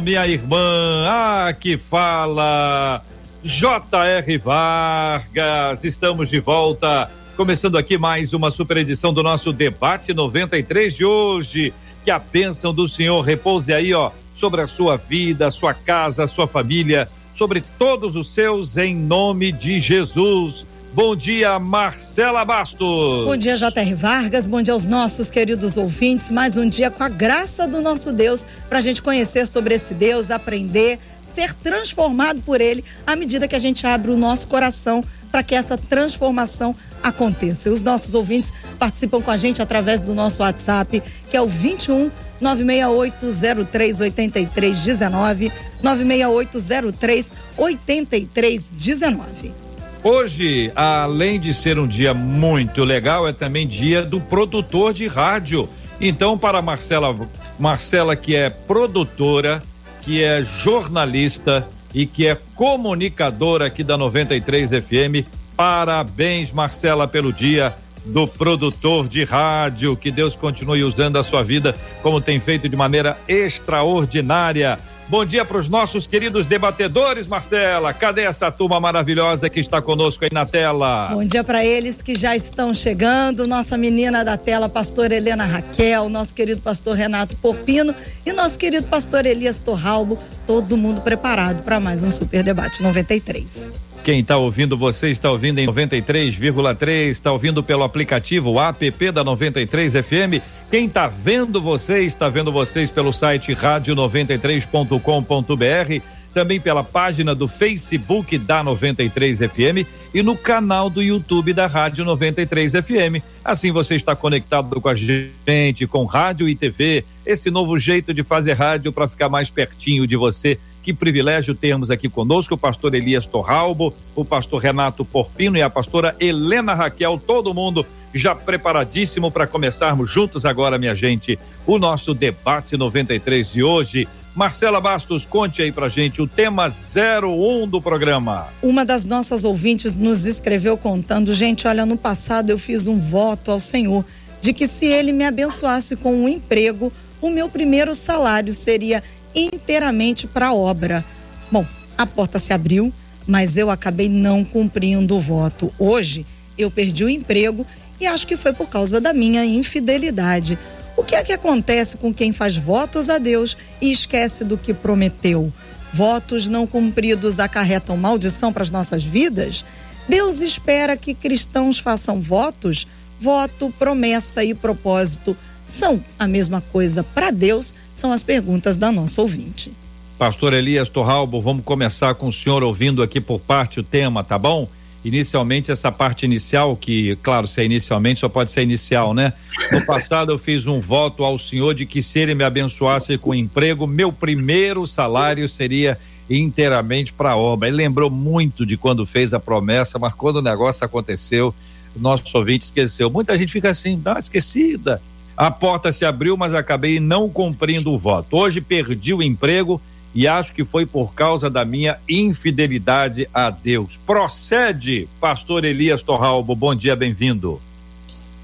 minha irmã. Ah, que fala. J.R. Vargas. Estamos de volta Começando aqui mais uma super edição do nosso debate 93 de hoje. Que a bênção do Senhor repouse aí, ó, sobre a sua vida, a sua casa, a sua família, sobre todos os seus, em nome de Jesus. Bom dia, Marcela Bastos. Bom dia, J.R. Vargas. Bom dia aos nossos queridos ouvintes. Mais um dia com a graça do nosso Deus para a gente conhecer sobre esse Deus, aprender, ser transformado por Ele à medida que a gente abre o nosso coração para que essa transformação aconteça. Os nossos ouvintes participam com a gente através do nosso WhatsApp, que é o 21 968038319, 968038319. Hoje, além de ser um dia muito legal, é também dia do produtor de rádio. Então, para Marcela, Marcela que é produtora, que é jornalista e que é comunicadora aqui da 93 FM, Parabéns, Marcela, pelo dia do produtor de rádio. Que Deus continue usando a sua vida como tem feito de maneira extraordinária. Bom dia para os nossos queridos debatedores, Marcela. Cadê essa turma maravilhosa que está conosco aí na tela? Bom dia para eles que já estão chegando. Nossa menina da tela, pastor Helena Raquel, nosso querido pastor Renato Porpino e nosso querido pastor Elias Torralbo. Todo mundo preparado para mais um Super Debate 93. Quem está ouvindo você está ouvindo em 93,3, está ouvindo pelo aplicativo app da 93 FM. Quem está vendo você está vendo vocês pelo site rádio93.com.br, também pela página do Facebook da 93 FM e no canal do YouTube da Rádio 93 FM. Assim você está conectado com a gente, com rádio e TV, esse novo jeito de fazer rádio para ficar mais pertinho de você que privilégio termos aqui conosco o pastor Elias Torralbo, o pastor Renato Porpino e a pastora Helena Raquel, todo mundo já preparadíssimo para começarmos juntos agora, minha gente, o nosso debate 93 de hoje. Marcela Bastos, conte aí pra gente o tema 01 do programa. Uma das nossas ouvintes nos escreveu contando, gente, olha, no passado eu fiz um voto ao Senhor de que se ele me abençoasse com um emprego, o meu primeiro salário seria inteiramente para a obra. Bom, a porta se abriu, mas eu acabei não cumprindo o voto. Hoje eu perdi o emprego e acho que foi por causa da minha infidelidade. O que é que acontece com quem faz votos a Deus e esquece do que prometeu? Votos não cumpridos acarretam maldição para as nossas vidas? Deus espera que cristãos façam votos? Voto, promessa e propósito são a mesma coisa para Deus? São as perguntas da nossa ouvinte. Pastor Elias Torralbo, vamos começar com o senhor ouvindo aqui por parte o tema, tá bom? Inicialmente, essa parte inicial, que, claro, se é inicialmente, só pode ser inicial, né? No passado, eu fiz um voto ao senhor de que se ele me abençoasse com emprego, meu primeiro salário seria inteiramente para a obra. Ele lembrou muito de quando fez a promessa, mas quando o negócio aconteceu, o nosso ouvinte esqueceu. Muita gente fica assim, dá uma esquecida a porta se abriu, mas acabei não cumprindo o voto. Hoje perdi o emprego e acho que foi por causa da minha infidelidade a Deus. Procede, pastor Elias Torralbo. Bom dia, bem-vindo.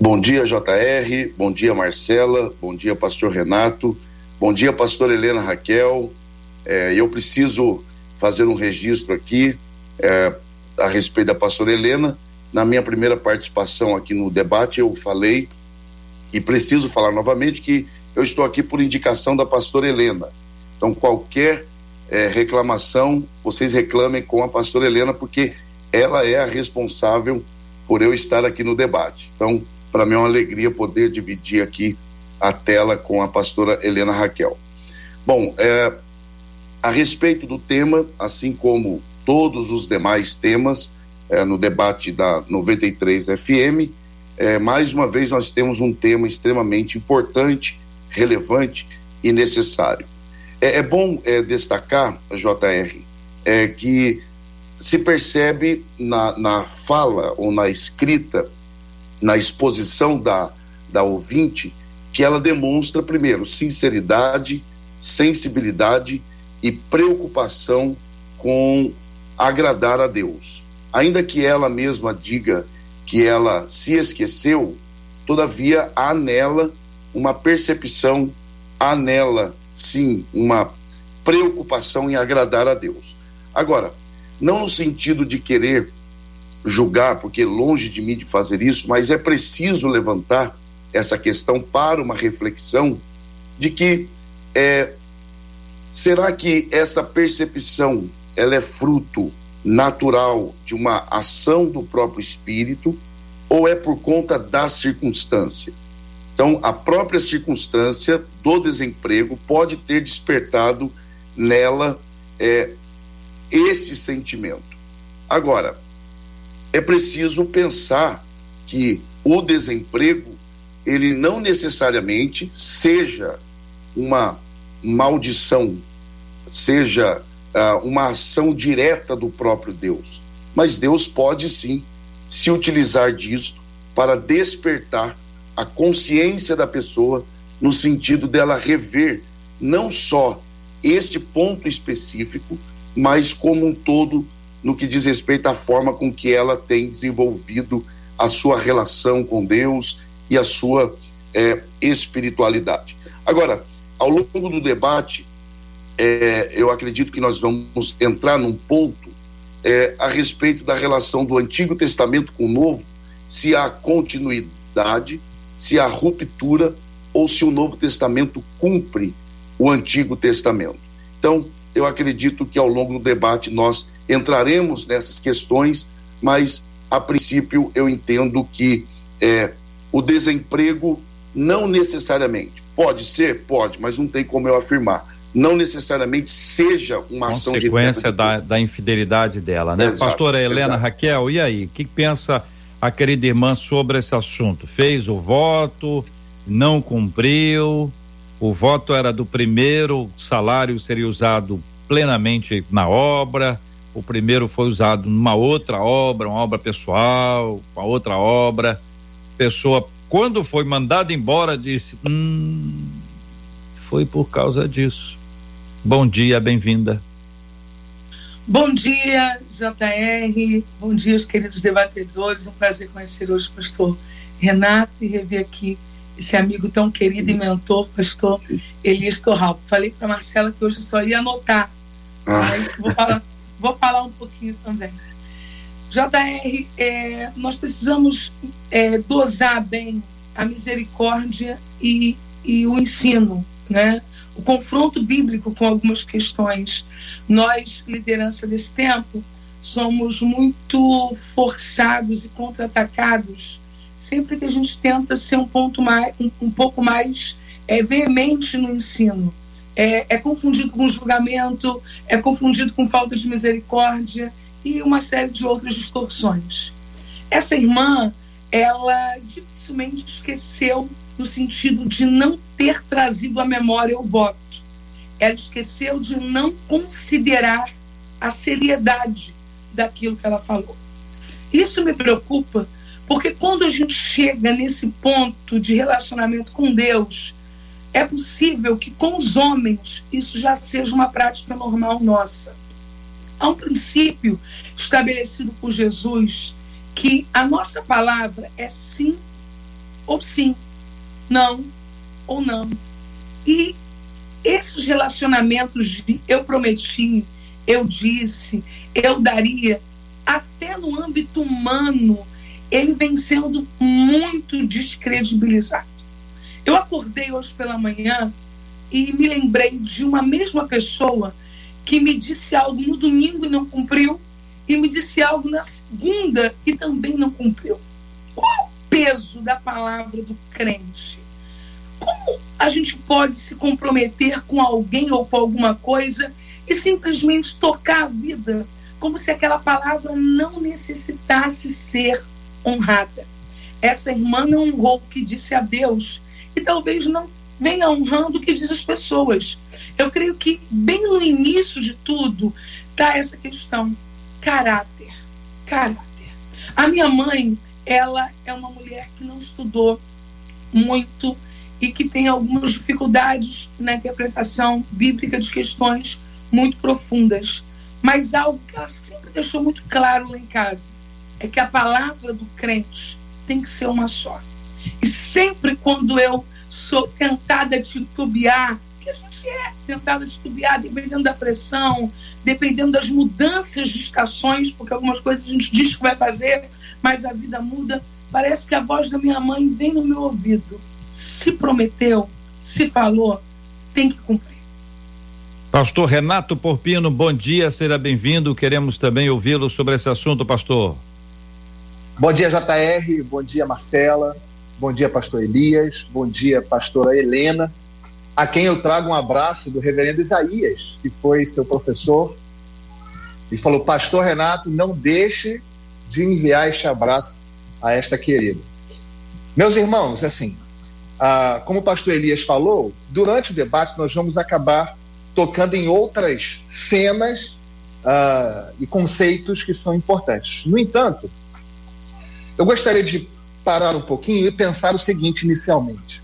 Bom dia, JR. Bom dia, Marcela. Bom dia, pastor Renato. Bom dia, pastor Helena Raquel. É, eu preciso fazer um registro aqui é, a respeito da pastora Helena. Na minha primeira participação aqui no debate, eu falei e preciso falar novamente que eu estou aqui por indicação da pastora Helena. Então, qualquer é, reclamação, vocês reclamem com a pastora Helena, porque ela é a responsável por eu estar aqui no debate. Então, para mim é uma alegria poder dividir aqui a tela com a pastora Helena Raquel. Bom, é, a respeito do tema, assim como todos os demais temas é, no debate da 93 FM, é, mais uma vez nós temos um tema extremamente importante, relevante e necessário. É, é bom é, destacar, JR, é que se percebe na, na fala ou na escrita, na exposição da, da ouvinte, que ela demonstra, primeiro, sinceridade, sensibilidade e preocupação com agradar a Deus. Ainda que ela mesma diga que ela se esqueceu, todavia há nela uma percepção, há nela, sim, uma preocupação em agradar a Deus. Agora, não no sentido de querer julgar, porque longe de mim de fazer isso, mas é preciso levantar essa questão para uma reflexão de que é, será que essa percepção ela é fruto natural de uma ação do próprio espírito ou é por conta da circunstância? Então, a própria circunstância do desemprego pode ter despertado nela é, esse sentimento. Agora, é preciso pensar que o desemprego ele não necessariamente seja uma maldição, seja uh, uma ação direta do próprio Deus, mas Deus pode sim se utilizar disto para despertar a consciência da pessoa no sentido dela rever não só este ponto específico, mas como um todo no que diz respeito à forma com que ela tem desenvolvido a sua relação com Deus e a sua é, espiritualidade. Agora, ao longo do debate, é, eu acredito que nós vamos entrar num ponto é, a respeito da relação do Antigo Testamento com o Novo, se há continuidade, se há ruptura ou se o Novo Testamento cumpre o Antigo Testamento. Então, eu acredito que ao longo do debate nós entraremos nessas questões, mas a princípio eu entendo que é, o desemprego não necessariamente pode ser, pode, mas não tem como eu afirmar. Não necessariamente seja uma ação de consequência da, da infidelidade dela, né? Exato, Pastora Helena exato. Raquel, e aí? O que pensa a querida irmã sobre esse assunto? Fez o voto, não cumpriu? O voto era do primeiro, salário seria usado plenamente na obra. O primeiro foi usado numa outra obra, uma obra pessoal, uma outra obra. Pessoa, quando foi mandada embora, disse: Hum, foi por causa disso. Bom dia, bem-vinda. Bom dia, JR. Bom dia, os queridos debatedores. Um prazer conhecer hoje o pastor Renato e rever aqui esse amigo tão querido e mentor, pastor Elias Torral. Falei para Marcela que hoje eu só ia anotar, ah. mas vou falar, vou falar um pouquinho também. JR, é, nós precisamos é, dosar bem a misericórdia e, e o ensino, né? O confronto bíblico com algumas questões. Nós, liderança desse tempo, somos muito forçados e contra-atacados sempre que a gente tenta ser um ponto mais, um, um pouco mais é, veemente no ensino. É, é, confundido com julgamento, é confundido com falta de misericórdia e uma série de outras distorções. Essa irmã, ela dificilmente esqueceu no sentido de não ter trazido à memória o voto. Ela esqueceu de não considerar a seriedade daquilo que ela falou. Isso me preocupa porque quando a gente chega nesse ponto de relacionamento com Deus, é possível que com os homens isso já seja uma prática normal nossa. Há um princípio estabelecido por Jesus que a nossa palavra é sim ou sim, não ou não. E esses relacionamentos de eu prometi, eu disse, eu daria, até no âmbito humano, ele vem sendo muito descredibilizado. Eu acordei hoje pela manhã e me lembrei de uma mesma pessoa que me disse algo no domingo e não cumpriu, e me disse algo na segunda e também não cumpriu. Qual o peso da palavra do crente? Como a gente pode se comprometer com alguém ou com alguma coisa e simplesmente tocar a vida como se aquela palavra não necessitasse ser honrada. Essa irmã não honrou o que disse a Deus e talvez não venha honrando o que diz as pessoas. Eu creio que bem no início de tudo está essa questão, caráter, caráter. A minha mãe, ela é uma mulher que não estudou muito e que tem algumas dificuldades na interpretação bíblica de questões muito profundas. Mas algo que ela sempre deixou muito claro lá em casa é que a palavra do crente tem que ser uma só. E sempre quando eu sou tentada a titubear, que a gente é tentada a titubear, dependendo da pressão, dependendo das mudanças de estações, porque algumas coisas a gente diz que vai fazer, mas a vida muda. Parece que a voz da minha mãe vem no meu ouvido. Se prometeu, se falou, tem que cumprir. Pastor Renato Porpino, bom dia, seja bem-vindo. Queremos também ouvi-lo sobre esse assunto, pastor. Bom dia, JR. Bom dia, Marcela. Bom dia, pastor Elias. Bom dia, pastora Helena, a quem eu trago um abraço do reverendo Isaías, que foi seu professor, e falou: Pastor Renato, não deixe de enviar este abraço a esta querida. Meus irmãos, assim, ah, como o pastor Elias falou, durante o debate nós vamos acabar tocando em outras cenas ah, e conceitos que são importantes. No entanto, eu gostaria de parar um pouquinho e pensar o seguinte inicialmente.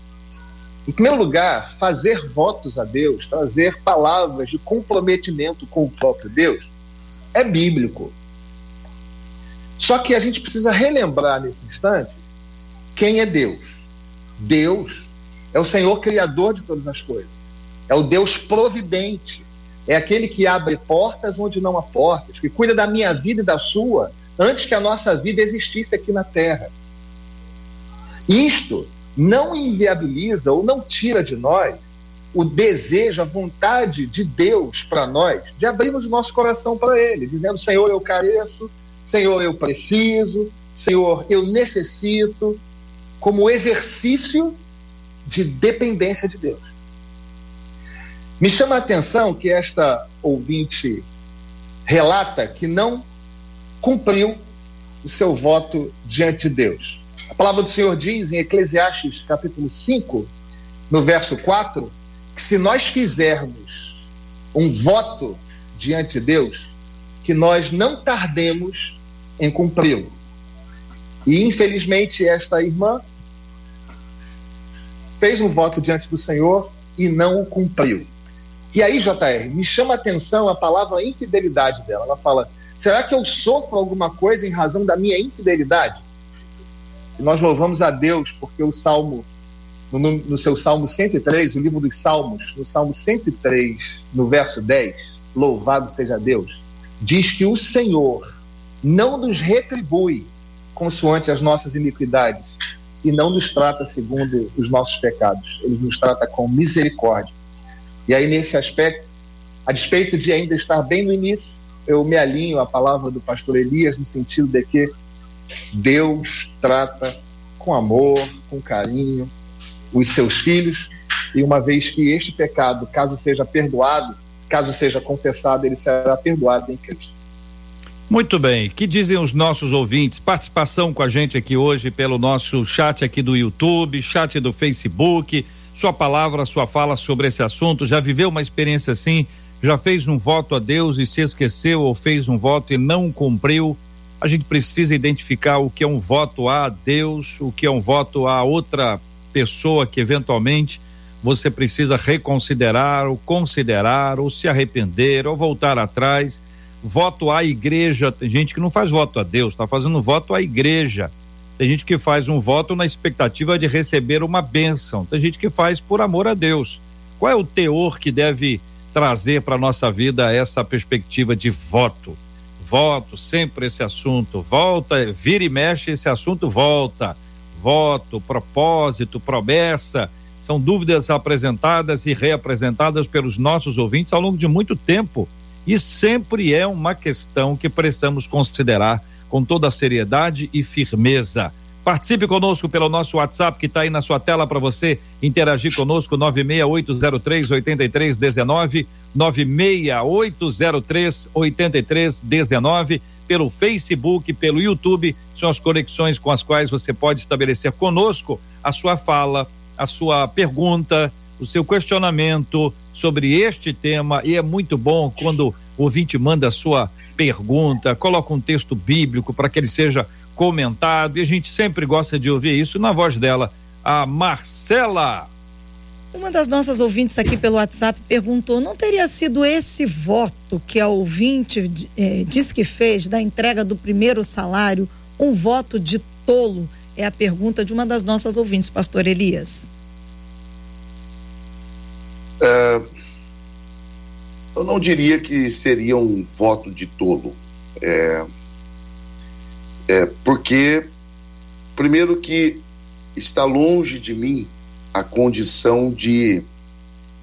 Em primeiro lugar, fazer votos a Deus, trazer palavras de comprometimento com o próprio Deus, é bíblico. Só que a gente precisa relembrar nesse instante quem é Deus. Deus é o Senhor Criador de todas as coisas. É o Deus providente. É aquele que abre portas onde não há portas, que cuida da minha vida e da sua antes que a nossa vida existisse aqui na Terra. Isto não inviabiliza ou não tira de nós o desejo, a vontade de Deus para nós de abrirmos o nosso coração para Ele, dizendo: Senhor, eu careço, Senhor, eu preciso, Senhor, eu necessito, como exercício de dependência de Deus. Me chama a atenção que esta ouvinte relata que não cumpriu o seu voto diante de Deus. A palavra do Senhor diz em Eclesiastes capítulo 5, no verso 4, que se nós fizermos um voto diante de Deus, que nós não tardemos em cumpri-lo. E infelizmente esta irmã fez um voto diante do Senhor e não o cumpriu. E aí, JR, me chama a atenção a palavra infidelidade dela. Ela fala: Será que eu sofro alguma coisa em razão da minha infidelidade? E nós louvamos a Deus porque o Salmo, no, no, seu Salmo 103, o livro dos Salmos, no Salmo 103, no verso 10, louvado seja Deus, diz que o Senhor não nos retribui consoante as nossas iniquidades e não nos trata segundo os nossos pecados. Ele nos trata com misericórdia. E aí, nesse aspecto, a despeito de ainda estar bem no início, eu me alinho à palavra do pastor Elias no sentido de que Deus trata com amor, com carinho os seus filhos, e uma vez que este pecado, caso seja perdoado, caso seja confessado, ele será perdoado em Cristo. Muito bem, que dizem os nossos ouvintes? Participação com a gente aqui hoje pelo nosso chat aqui do YouTube, chat do Facebook. Sua palavra, sua fala sobre esse assunto. Já viveu uma experiência assim? já fez um voto a Deus e se esqueceu ou fez um voto e não cumpriu, a gente precisa identificar o que é um voto a Deus, o que é um voto a outra pessoa que eventualmente você precisa reconsiderar ou considerar ou se arrepender ou voltar atrás. Voto à igreja, tem gente que não faz voto a Deus, está fazendo voto à igreja. Tem gente que faz um voto na expectativa de receber uma bênção. Tem gente que faz por amor a Deus. Qual é o teor que deve trazer para nossa vida essa perspectiva de voto. Voto, sempre esse assunto, volta, vira e mexe, esse assunto volta. Voto, propósito, promessa, são dúvidas apresentadas e reapresentadas pelos nossos ouvintes ao longo de muito tempo e sempre é uma questão que precisamos considerar com toda a seriedade e firmeza. Participe conosco pelo nosso WhatsApp que está aí na sua tela para você interagir conosco 96803 8319 96803 8319 pelo Facebook, pelo YouTube, são as conexões com as quais você pode estabelecer conosco a sua fala, a sua pergunta, o seu questionamento sobre este tema e é muito bom quando o ouvinte manda a sua pergunta, coloca um texto bíblico para que ele seja comentado e a gente sempre gosta de ouvir isso na voz dela, a Marcela. Uma das nossas ouvintes aqui pelo WhatsApp perguntou: não teria sido esse voto que a ouvinte eh, diz que fez da entrega do primeiro salário um voto de tolo? É a pergunta de uma das nossas ouvintes, pastor Elias. É, eu não diria que seria um voto de tolo. É, é, porque, primeiro, que está longe de mim a condição de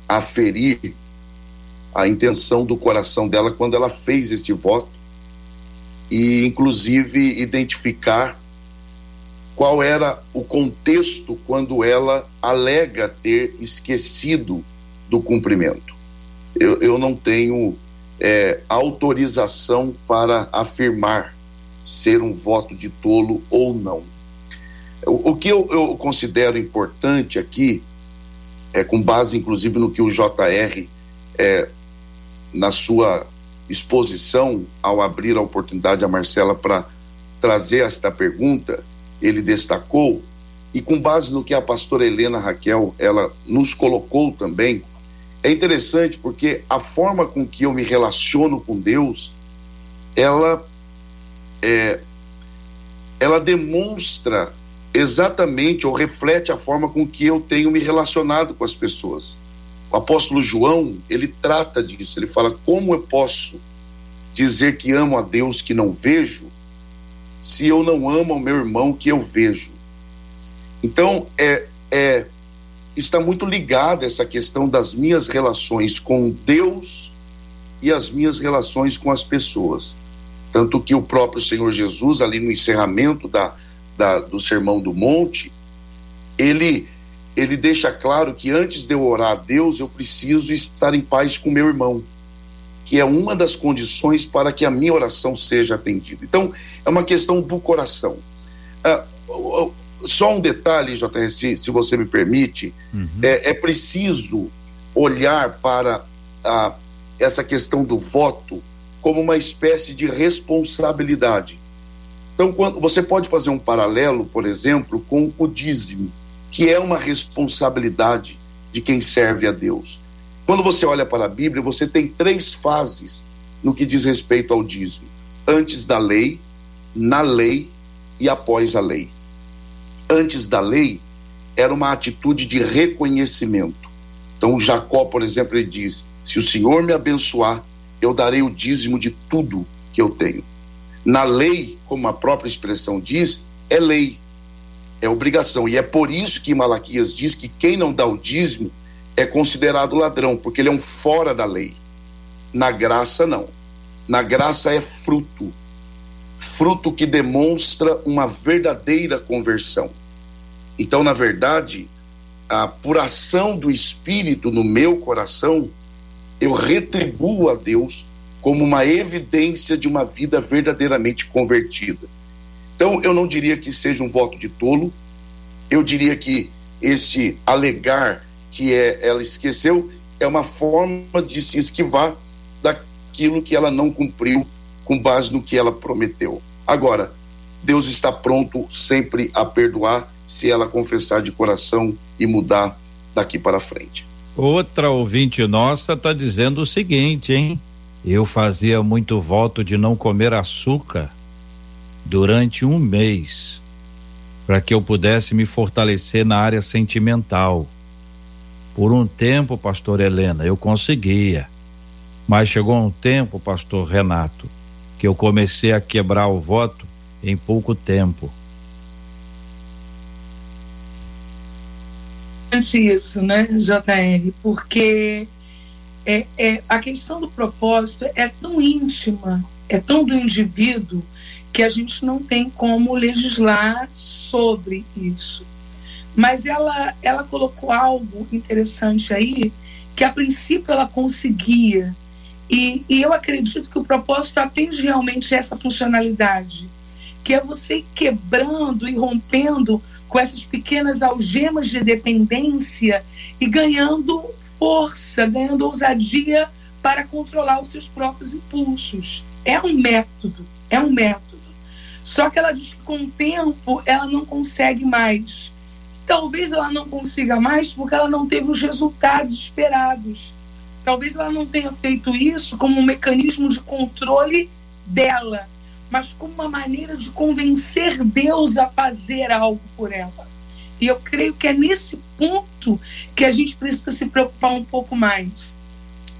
aferir a intenção do coração dela quando ela fez este voto e, inclusive, identificar qual era o contexto quando ela alega ter esquecido do cumprimento. Eu, eu não tenho é, autorização para afirmar ser um voto de tolo ou não. O, o que eu, eu, considero importante aqui, é com base inclusive no que o JR, é, na sua exposição, ao abrir a oportunidade a Marcela para trazer esta pergunta, ele destacou, e com base no que a pastora Helena Raquel, ela nos colocou também, é interessante porque a forma com que eu me relaciono com Deus, ela é, ela demonstra exatamente ou reflete a forma com que eu tenho me relacionado com as pessoas. O apóstolo João, ele trata disso, ele fala como eu posso dizer que amo a Deus que não vejo se eu não amo o meu irmão que eu vejo. Então, é, é está muito ligada essa questão das minhas relações com Deus e as minhas relações com as pessoas. Tanto que o próprio Senhor Jesus, ali no encerramento da, da, do Sermão do Monte, ele, ele deixa claro que antes de eu orar a Deus, eu preciso estar em paz com meu irmão, que é uma das condições para que a minha oração seja atendida. Então, é uma questão do coração. Ah, só um detalhe, JR, se, se você me permite, uhum. é, é, preciso olhar para a, essa questão do voto como uma espécie de responsabilidade. Então, quando você pode fazer um paralelo, por exemplo, com o dízimo, que é uma responsabilidade de quem serve a Deus. Quando você olha para a Bíblia, você tem três fases no que diz respeito ao dízimo: antes da lei, na lei e após a lei antes da lei era uma atitude de reconhecimento. Então, Jacó, por exemplo, ele diz: Se o Senhor me abençoar, eu darei o dízimo de tudo que eu tenho. Na lei, como a própria expressão diz, é lei, é obrigação. E é por isso que Malaquias diz que quem não dá o dízimo é considerado ladrão, porque ele é um fora da lei. Na graça, não. Na graça é fruto fruto que demonstra uma verdadeira conversão. Então, na verdade, a por ação do Espírito no meu coração, eu retribuo a Deus como uma evidência de uma vida verdadeiramente convertida. Então, eu não diria que seja um voto de tolo, eu diria que esse alegar que é, ela esqueceu é uma forma de se esquivar daquilo que ela não cumpriu com base no que ela prometeu. Agora, Deus está pronto sempre a perdoar se ela confessar de coração e mudar daqui para frente. Outra ouvinte nossa está dizendo o seguinte, hein? Eu fazia muito voto de não comer açúcar durante um mês para que eu pudesse me fortalecer na área sentimental. Por um tempo, pastor Helena, eu conseguia. Mas chegou um tempo, pastor Renato, que eu comecei a quebrar o voto em pouco tempo. Isso, né, JR? Porque é, é, a questão do propósito é tão íntima, é tão do indivíduo, que a gente não tem como legislar sobre isso. Mas ela, ela colocou algo interessante aí, que a princípio ela conseguia e, e eu acredito que o propósito atende realmente essa funcionalidade, que é você quebrando e rompendo com essas pequenas algemas de dependência e ganhando força, ganhando ousadia para controlar os seus próprios impulsos. É um método, é um método. Só que ela diz que com o tempo ela não consegue mais. Talvez ela não consiga mais porque ela não teve os resultados esperados. Talvez ela não tenha feito isso como um mecanismo de controle dela, mas como uma maneira de convencer Deus a fazer algo por ela. E eu creio que é nesse ponto que a gente precisa se preocupar um pouco mais.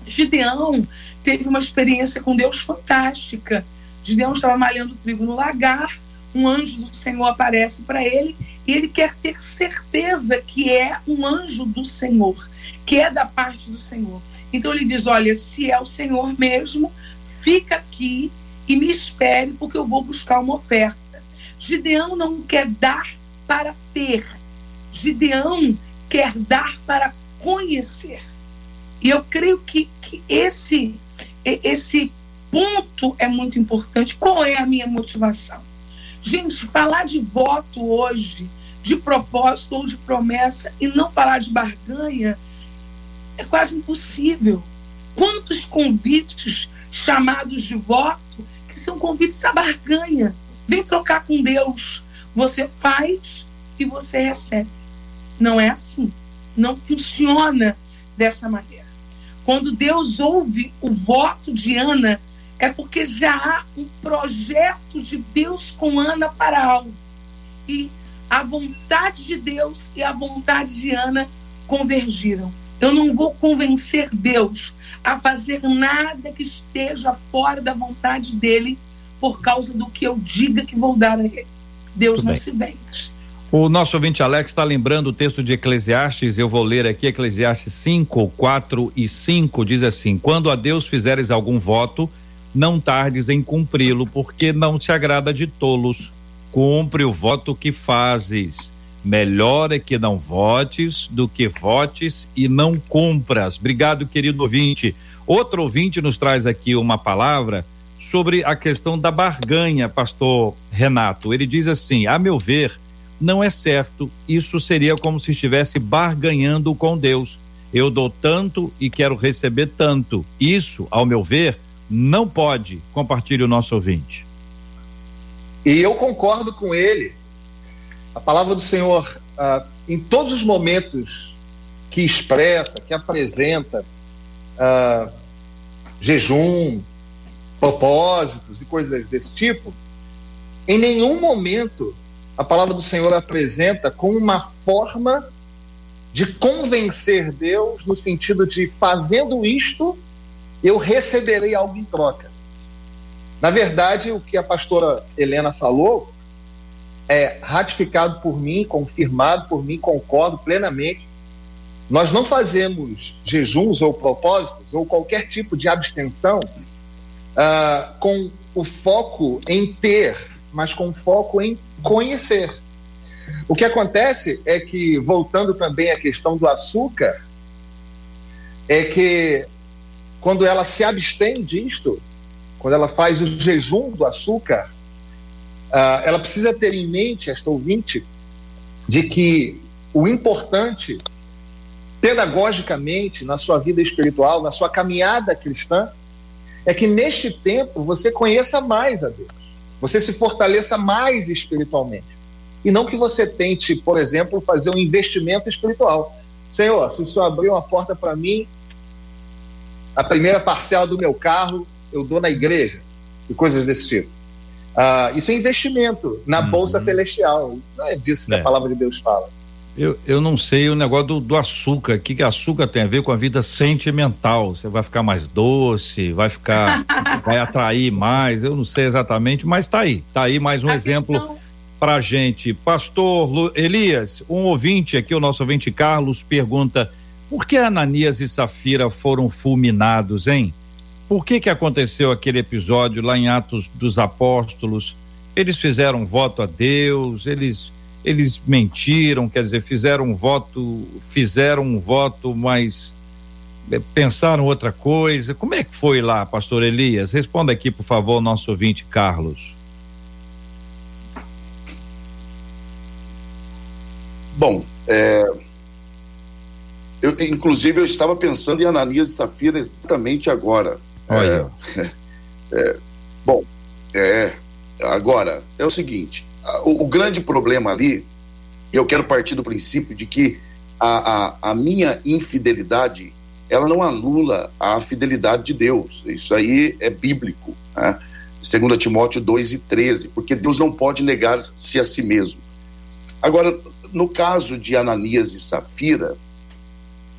Gideão teve uma experiência com Deus fantástica. Gideão estava malhando trigo no lagar, um anjo do Senhor aparece para ele e ele quer ter certeza que é um anjo do Senhor, que é da parte do Senhor. Então ele diz: Olha, se é o Senhor mesmo, fica aqui e me espere, porque eu vou buscar uma oferta. Gideão não quer dar para ter, Gideão quer dar para conhecer. E eu creio que, que esse, esse ponto é muito importante. Qual é a minha motivação? Gente, falar de voto hoje, de propósito ou de promessa, e não falar de barganha, é quase impossível. Quantos convites chamados de voto que são convites à barganha? Vem trocar com Deus. Você faz e você recebe. Não é assim. Não funciona dessa maneira. Quando Deus ouve o voto de Ana, é porque já há um projeto de Deus com Ana para algo. E a vontade de Deus e a vontade de Ana convergiram. Eu não vou convencer Deus a fazer nada que esteja fora da vontade dele por causa do que eu diga que vou dar a ele. Deus Muito não bem. se vende. O nosso ouvinte Alex está lembrando o texto de Eclesiastes, eu vou ler aqui Eclesiastes 5, 4 e 5, diz assim: Quando a Deus fizeres algum voto, não tardes em cumpri-lo, porque não te agrada de tolos. Cumpre o voto que fazes. Melhor é que não votes do que votes e não cumpras. Obrigado, querido ouvinte. Outro ouvinte nos traz aqui uma palavra sobre a questão da barganha, pastor Renato. Ele diz assim: a meu ver, não é certo. Isso seria como se estivesse barganhando com Deus. Eu dou tanto e quero receber tanto. Isso, ao meu ver, não pode. Compartilhe o nosso ouvinte. E eu concordo com ele. A palavra do Senhor, ah, em todos os momentos que expressa, que apresenta ah, jejum, propósitos e coisas desse tipo, em nenhum momento a palavra do Senhor apresenta como uma forma de convencer Deus no sentido de fazendo isto eu receberei algo em troca. Na verdade, o que a pastora Helena falou é ratificado por mim, confirmado por mim, concordo plenamente. Nós não fazemos jejuns ou propósitos ou qualquer tipo de abstenção uh, com o foco em ter, mas com foco em conhecer. O que acontece é que, voltando também à questão do açúcar, é que quando ela se abstém disto, quando ela faz o jejum do açúcar, uh, ela precisa ter em mente, esta ouvinte, de que o importante, pedagogicamente, na sua vida espiritual, na sua caminhada cristã, é que neste tempo você conheça mais a Deus, você se fortaleça mais espiritualmente. E não que você tente, por exemplo, fazer um investimento espiritual. Senhor, se o Senhor abrir uma porta para mim, a primeira parcela do meu carro eu dou na igreja e coisas desse tipo. Uh, isso é investimento na uhum. bolsa celestial. Não é disso que é. a palavra de Deus fala. Eu, eu não sei o negócio do, do açúcar. O que, que açúcar tem a ver com a vida sentimental? Você vai ficar mais doce, vai ficar, vai atrair mais. Eu não sei exatamente, mas tá aí. Tá aí mais um a exemplo questão... pra gente. Pastor Lu, Elias, um ouvinte aqui, o nosso ouvinte Carlos, pergunta por que Ananias e Safira foram fulminados, hein? Por que que aconteceu aquele episódio lá em Atos dos Apóstolos? Eles fizeram um voto a Deus, eles eles mentiram, quer dizer, fizeram um voto, fizeram um voto, mas eh, pensaram outra coisa. Como é que foi lá, pastor Elias? Responda aqui, por favor, nosso ouvinte Carlos. Bom, é, eu, inclusive eu estava pensando em Ananias e Safira exatamente agora. Olha. É, é, bom, é, agora é o seguinte: o, o, grande problema ali, eu quero partir do princípio de que a, a, a minha infidelidade ela não anula a fidelidade de Deus. Isso aí é bíblico. Né? 2 Timóteo 2 e 13, porque Deus não pode negar-se a si mesmo. Agora, no caso de Ananias e Safira,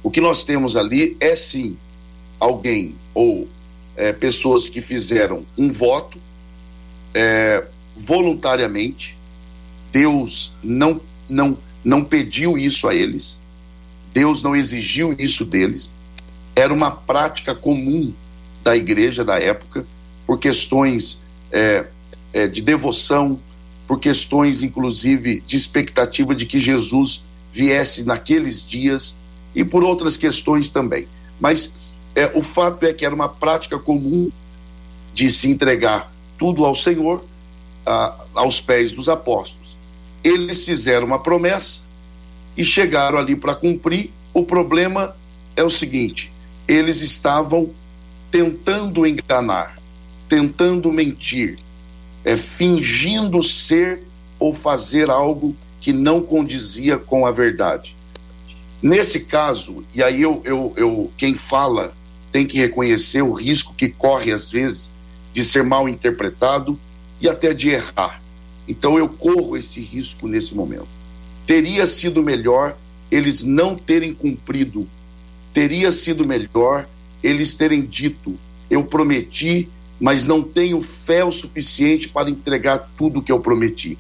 o que nós temos ali é sim alguém ou é, pessoas que fizeram um voto é, voluntariamente. Deus não, não, não pediu isso a eles, Deus não exigiu isso deles. Era uma prática comum da igreja da época por questões é, é, de devoção, por questões, inclusive, de expectativa de que Jesus viesse naqueles dias e por outras questões também. Mas é, o fato é que era uma prática comum de se entregar tudo ao Senhor, a, aos pés dos apóstolos. Eles fizeram uma promessa e chegaram ali para cumprir. O problema é o seguinte: eles estavam tentando enganar, tentando mentir, é, fingindo ser ou fazer algo que não condizia com a verdade. Nesse caso, e aí eu, eu, eu, quem fala tem que reconhecer o risco que corre às vezes de ser mal interpretado e até de errar. Então eu corro esse risco nesse momento. Teria sido melhor eles não terem cumprido, teria sido melhor eles terem dito: eu prometi mas não tenho fé o suficiente para entregar tudo o que eu prometi,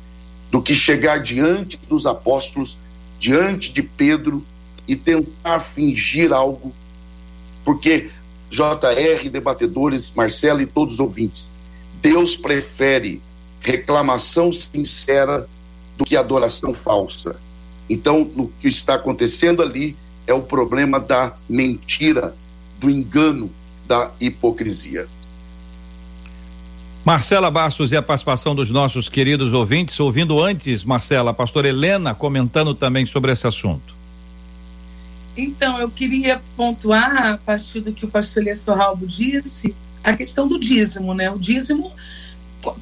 do que chegar diante dos apóstolos, diante de Pedro e tentar fingir algo, porque JR, debatedores, Marcelo e todos os ouvintes, Deus prefere reclamação sincera do que adoração falsa. Então, o que está acontecendo ali é o problema da mentira, do engano, da hipocrisia. Marcela Bastos e a participação dos nossos queridos ouvintes, ouvindo antes, Marcela, a pastora Helena comentando também sobre esse assunto. Então, eu queria pontuar, a partir do que o pastor Elias Torralbo disse, a questão do dízimo, né? O dízimo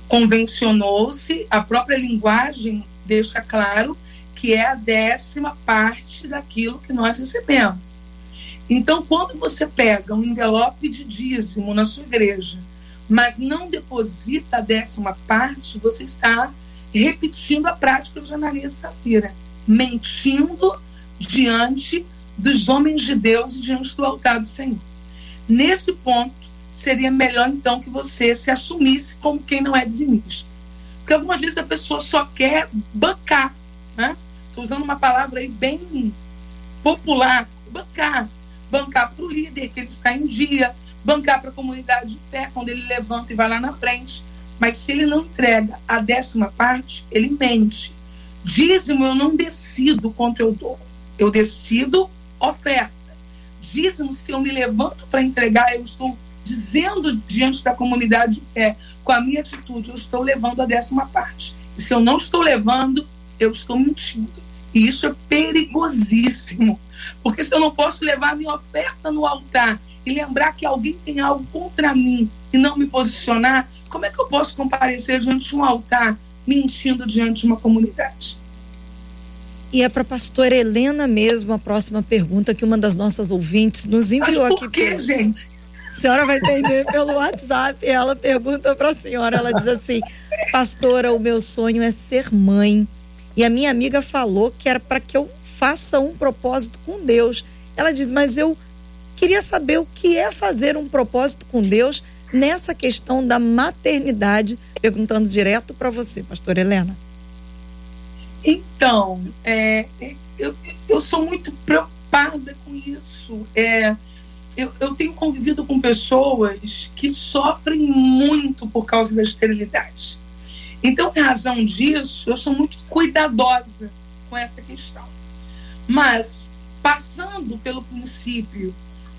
convencionou-se, a própria linguagem deixa claro que é a décima parte daquilo que nós recebemos. Então, quando você pega um envelope de dízimo na sua igreja, mas não deposita a décima parte, você está repetindo a prática Ananias e Safira, mentindo diante dos homens de Deus diante do altar do Senhor. Nesse ponto, seria melhor então que você se assumisse como quem não é dizimista. Porque algumas vezes a pessoa só quer bancar, né? Estou usando uma palavra aí bem popular, bancar. Bancar para o líder, que ele está em dia, bancar para a comunidade de fé quando ele levanta e vai lá na frente. Mas se ele não entrega a décima parte, ele mente. Dízimo eu não decido quanto eu dou, eu decido oferta. Dízimo, se eu me levanto para entregar, eu estou dizendo diante da comunidade de fé, com a minha atitude, eu estou levando a décima parte. E se eu não estou levando, eu estou mentindo. E isso é perigosíssimo. Porque se eu não posso levar minha oferta no altar e lembrar que alguém tem algo contra mim e não me posicionar, como é que eu posso comparecer diante de um altar mentindo diante de uma comunidade? E é para a pastora Helena mesmo a próxima pergunta que uma das nossas ouvintes nos enviou Mas por aqui. Por que, gente? A senhora vai entender pelo WhatsApp. Ela pergunta para a senhora, ela diz assim: "Pastora, o meu sonho é ser mãe. E a minha amiga falou que era para que eu faça um propósito com Deus. Ela diz: "Mas eu Queria saber o que é fazer um propósito com Deus nessa questão da maternidade, perguntando direto para você, pastor Helena. Então, é, eu, eu sou muito preocupada com isso. É, eu, eu tenho convivido com pessoas que sofrem muito por causa da esterilidade. Então, em razão disso, eu sou muito cuidadosa com essa questão. Mas, passando pelo princípio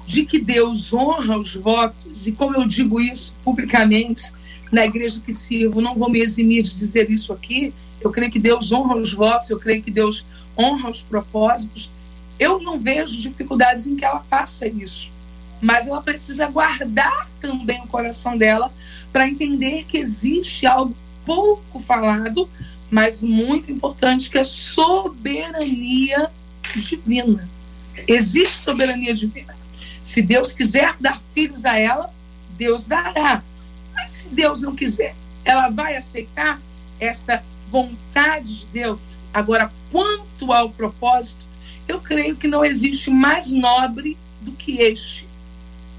de que Deus honra os votos, e como eu digo isso publicamente na igreja que sirvo, não vou me eximir de dizer isso aqui, eu creio que Deus honra os votos, eu creio que Deus honra os propósitos, eu não vejo dificuldades em que ela faça isso. Mas ela precisa guardar também o coração dela para entender que existe algo pouco falado, mas muito importante, que é soberania divina. Existe soberania divina. Se Deus quiser dar filhos a ela, Deus dará. Mas se Deus não quiser, ela vai aceitar esta vontade de Deus. Agora, quanto ao propósito, eu creio que não existe mais nobre do que este.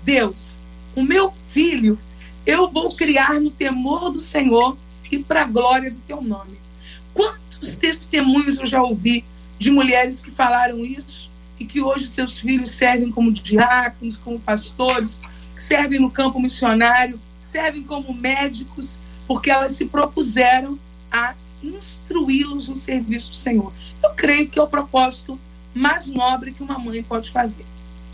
Deus, o meu filho, eu vou criar no temor do Senhor e para a glória do teu nome. Quantos testemunhos eu já ouvi de mulheres que falaram isso e que hoje seus filhos servem como diáconos, como pastores, servem no campo missionário, servem como médicos, porque elas se propuseram a instruí-los no serviço do Senhor. Eu creio que é o propósito mais nobre que uma mãe pode fazer.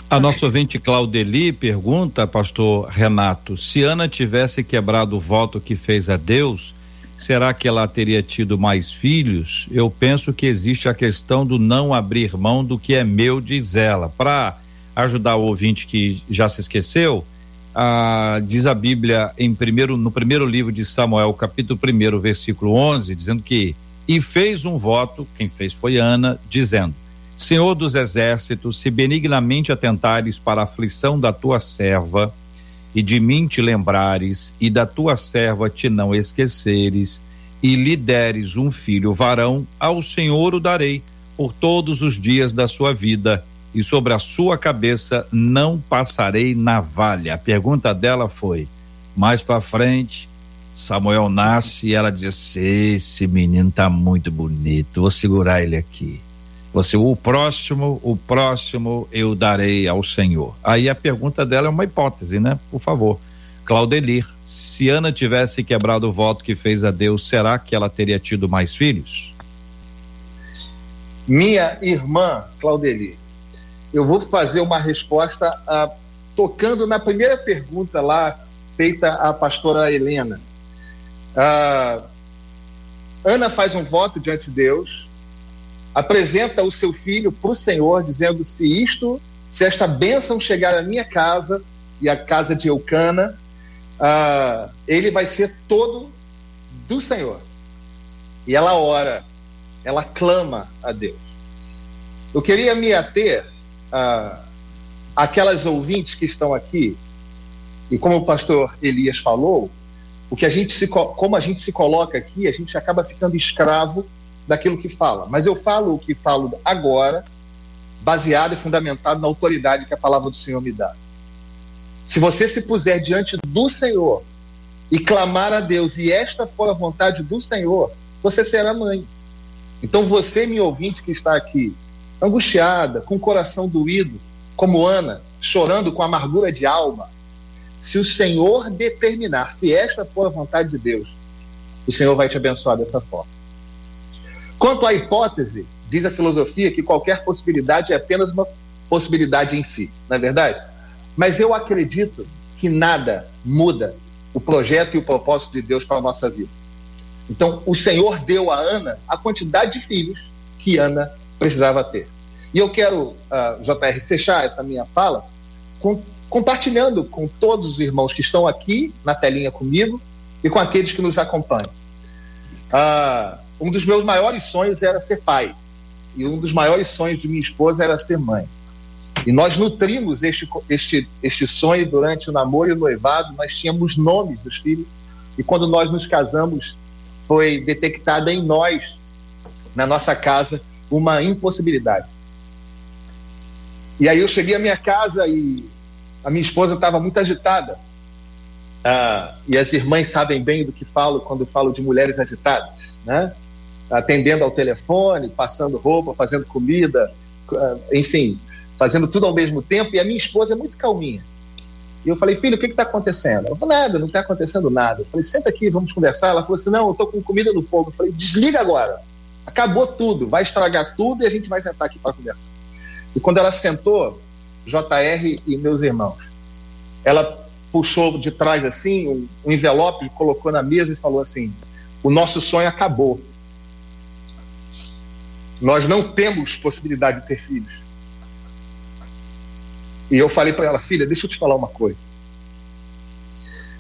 A nossa ouvinte Claudeli pergunta, pastor Renato, se Ana tivesse quebrado o voto que fez a Deus, será que ela teria tido mais filhos? Eu penso que existe a questão do não abrir mão do que é meu, diz ela. Para ajudar o ouvinte que já se esqueceu, ah, diz a Bíblia em primeiro, no primeiro livro de Samuel, capítulo 1, versículo 11, dizendo que e fez um voto, quem fez foi Ana, dizendo: Senhor dos exércitos, se benignamente atentares para a aflição da tua serva, e de mim te lembrares, e da tua serva te não esqueceres, e lhe deres um filho varão, ao Senhor o darei por todos os dias da sua vida, e sobre a sua cabeça não passarei navalha. A pergunta dela foi: mais para frente, Samuel nasce e ela diz: Esse menino tá muito bonito, vou segurar ele aqui. Você, o próximo, o próximo eu darei ao Senhor. Aí a pergunta dela é uma hipótese, né? Por favor. Claudelir, se Ana tivesse quebrado o voto que fez a Deus, será que ela teria tido mais filhos? Minha irmã, Claudelir, eu vou fazer uma resposta ah, tocando na primeira pergunta lá feita à pastora Helena. Ah, Ana faz um voto diante de Deus, apresenta o seu filho para o Senhor, dizendo: se isto, se esta bênção chegar à minha casa e à casa de Eucana, uh, ele vai ser todo do Senhor. E ela ora, ela clama a Deus. Eu queria me ater a aquelas ouvintes que estão aqui, e como o pastor Elias falou, o que a gente se, como a gente se coloca aqui, a gente acaba ficando escravo daquilo que fala. Mas eu falo o que falo agora, baseado e fundamentado na autoridade que a palavra do Senhor me dá. Se você se puser diante do Senhor e clamar a Deus, e esta for a vontade do Senhor, você será mãe. Então você, meu ouvinte que está aqui, angustiada, com o coração doído, como Ana, chorando com amargura de alma, se o Senhor determinar, se esta for a vontade de Deus, o Senhor vai te abençoar dessa forma. Quanto à hipótese, diz a filosofia que qualquer possibilidade é apenas uma possibilidade em si, não é verdade? Mas eu acredito que nada muda o projeto e o propósito de Deus para a nossa vida. Então, o Senhor deu a Ana a quantidade de filhos que Ana precisava ter. E eu quero, uh, ah, JR, fechar essa minha fala com, compartilhando com todos os irmãos que estão aqui na telinha comigo e com aqueles que nos acompanham. Uh, um dos meus maiores sonhos era ser pai. E um dos maiores sonhos de minha esposa era ser mãe. E nós nutrimos este, este, este sonho durante o namoro e o noivado. Nós tínhamos nomes dos filhos. E quando nós nos casamos, foi detectada em nós, na nossa casa, uma impossibilidade. E aí eu cheguei à minha casa e a minha esposa estava muito agitada. Ah, e as irmãs sabem bem do que falo quando falo de mulheres agitadas, né? atendendo ao telefone, passando roupa, fazendo comida, ah, enfim, fazendo tudo ao mesmo tempo. E a minha esposa é muito calminha. E eu falei, filho, o que está acontecendo? Ela falou, nada, não está acontecendo nada. Eu falei, senta aqui, vamos conversar. Ela falou assim, não, eu estou com comida no fogo. Eu falei, desliga agora. Acabou tudo, vai estragar tudo e a gente vai sentar aqui para conversar. E quando ela sentou, JR e meus irmãos, ela puxou de trás assim um, envelope, colocou na mesa e falou assim: o nosso sonho acabou. nós não temos possibilidade de ter filhos. E eu falei para ela, filha, deixa eu te falar uma coisa.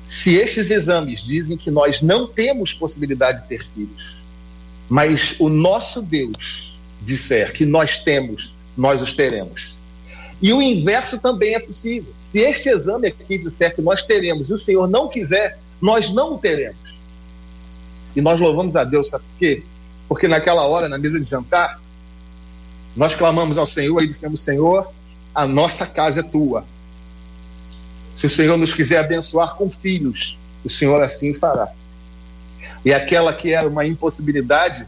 Se estes exames dizem que nós não temos possibilidade de ter filhos, mas o nosso Deus disser que nós temos, nós os teremos. E o inverso também é possível. Se este exame aqui disser que nós teremos e o Senhor não quiser, nós não o teremos. E nós louvamos a Deus, sabe por quê? Porque naquela hora, na mesa de jantar, nós clamamos ao Senhor e dissemos: Senhor, a nossa casa é tua. Se o Senhor nos quiser abençoar com filhos, o Senhor assim fará. E aquela que era uma impossibilidade,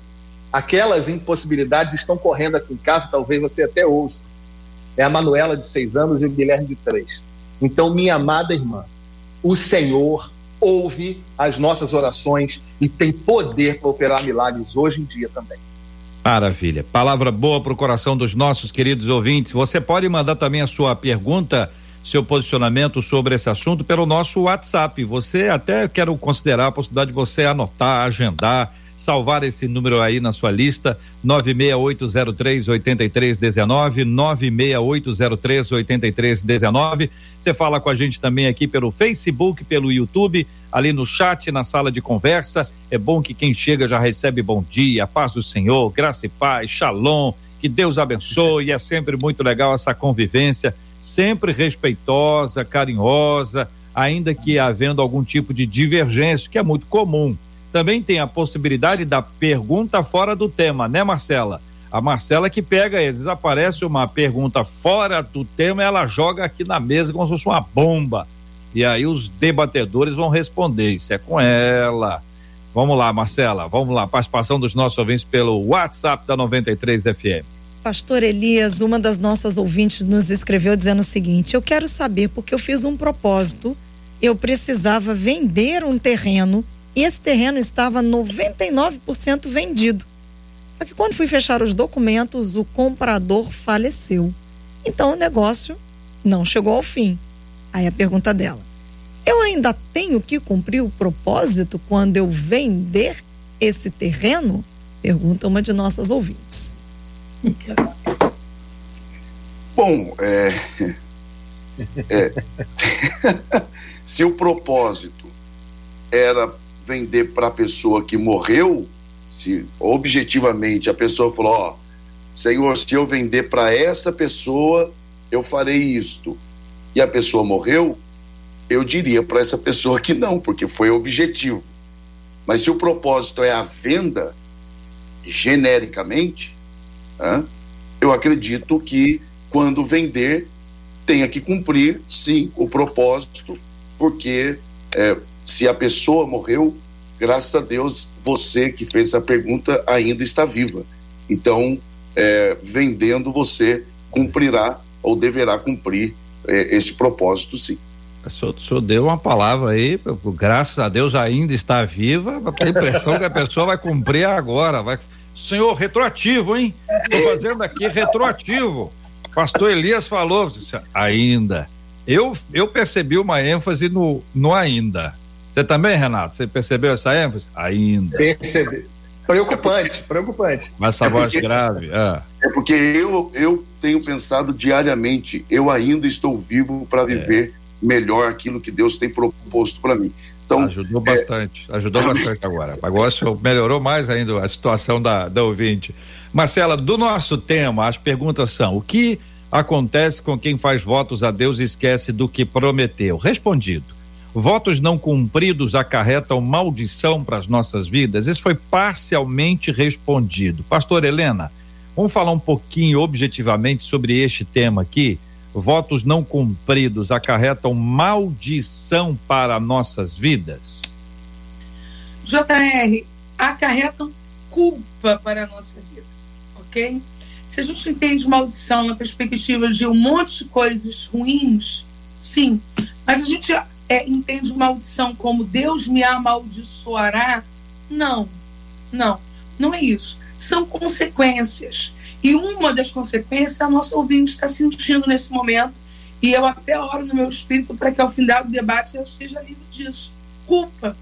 aquelas impossibilidades estão correndo aqui em casa, talvez você até ouça. É a Manuela de seis anos e o Guilherme de três. Então, minha amada irmã, o Senhor ouve as nossas orações e tem poder para operar milagres hoje em dia também. Maravilha. Palavra boa para o coração dos nossos queridos ouvintes. Você pode mandar também a sua pergunta, seu posicionamento sobre esse assunto pelo nosso WhatsApp. Você até quero considerar a possibilidade de você anotar, agendar salvar esse número aí na sua lista, 96803 8319, 96803 8319. Você fala com a gente também aqui pelo Facebook, pelo YouTube, ali no chat, na sala de conversa. É bom que quem chega já recebe bom dia, paz do Senhor, graça e paz, shalom, que Deus abençoe. é sempre muito legal essa convivência, sempre respeitosa, carinhosa, ainda que havendo algum tipo de divergência, que é muito comum também tem a possibilidade da pergunta fora do tema, né, Marcela? A Marcela que pega, às vezes aparece uma pergunta fora do tema, ela joga aqui na mesa como se fosse uma bomba. E aí os debatedores vão responder. Isso é com ela. Vamos lá, Marcela, vamos lá. Participação dos nossos ouvintes pelo WhatsApp da 93 FM. Pastor Elias, uma das nossas ouvintes nos escreveu dizendo o seguinte: Eu quero saber porque eu fiz um propósito, eu precisava vender um terreno e esse terreno estava 99% vendido. Só que quando fui fechar os documentos, o comprador faleceu. Então o negócio não chegou ao fim. Aí a pergunta dela: eu ainda tenho que cumprir o propósito quando eu vender esse terreno? Pergunta uma de nossas ouvintes. Bom, é, é, se o propósito era vender para a pessoa que morreu, se objetivamente a pessoa falou, ó, Senhor, se eu vender para essa pessoa, eu farei isto, e a pessoa morreu, eu diria para essa pessoa que não, porque foi objetivo. Mas se o propósito é a venda, genericamente, né, eu acredito que quando vender, tenha que cumprir, sim, o propósito, porque é, se a pessoa morreu, graças a Deus, você que fez essa pergunta ainda está viva. Então, é, vendendo, você cumprirá ou deverá cumprir é, esse propósito, sim. O senhor, o senhor deu uma palavra aí, graças a Deus ainda está viva, a impressão que a pessoa vai cumprir agora. Vai... Senhor, retroativo, hein? Estou fazendo aqui retroativo. Pastor Elias falou, ainda. Eu, eu percebi uma ênfase no, no ainda. Você também, Renato? Você percebeu essa ênfase? Ainda. Percebi. Preocupante, preocupante. Mas essa voz grave. É. é porque eu, eu tenho pensado diariamente, eu ainda estou vivo para é. viver é. melhor aquilo que Deus tem proposto para mim. Então, ajudou é... bastante, ajudou bastante agora. Agora melhorou mais ainda a situação da, da ouvinte. Marcela, do nosso tema, as perguntas são: o que acontece com quem faz votos a Deus e esquece do que prometeu? Respondido. Votos não cumpridos acarretam maldição para as nossas vidas? Isso foi parcialmente respondido. Pastor Helena, vamos falar um pouquinho objetivamente sobre este tema aqui. Votos não cumpridos acarretam maldição para nossas vidas? JR, acarretam culpa para a nossa vida, ok? Se a gente entende maldição na perspectiva de um monte de coisas ruins, sim. Mas a gente é, entende maldição como Deus me amaldiçoará. Não, não, não é isso. São consequências. E uma das consequências a nossa ouvinte está sentindo nesse momento. E eu até oro no meu espírito para que ao final do debate ela esteja livre disso. Culpa.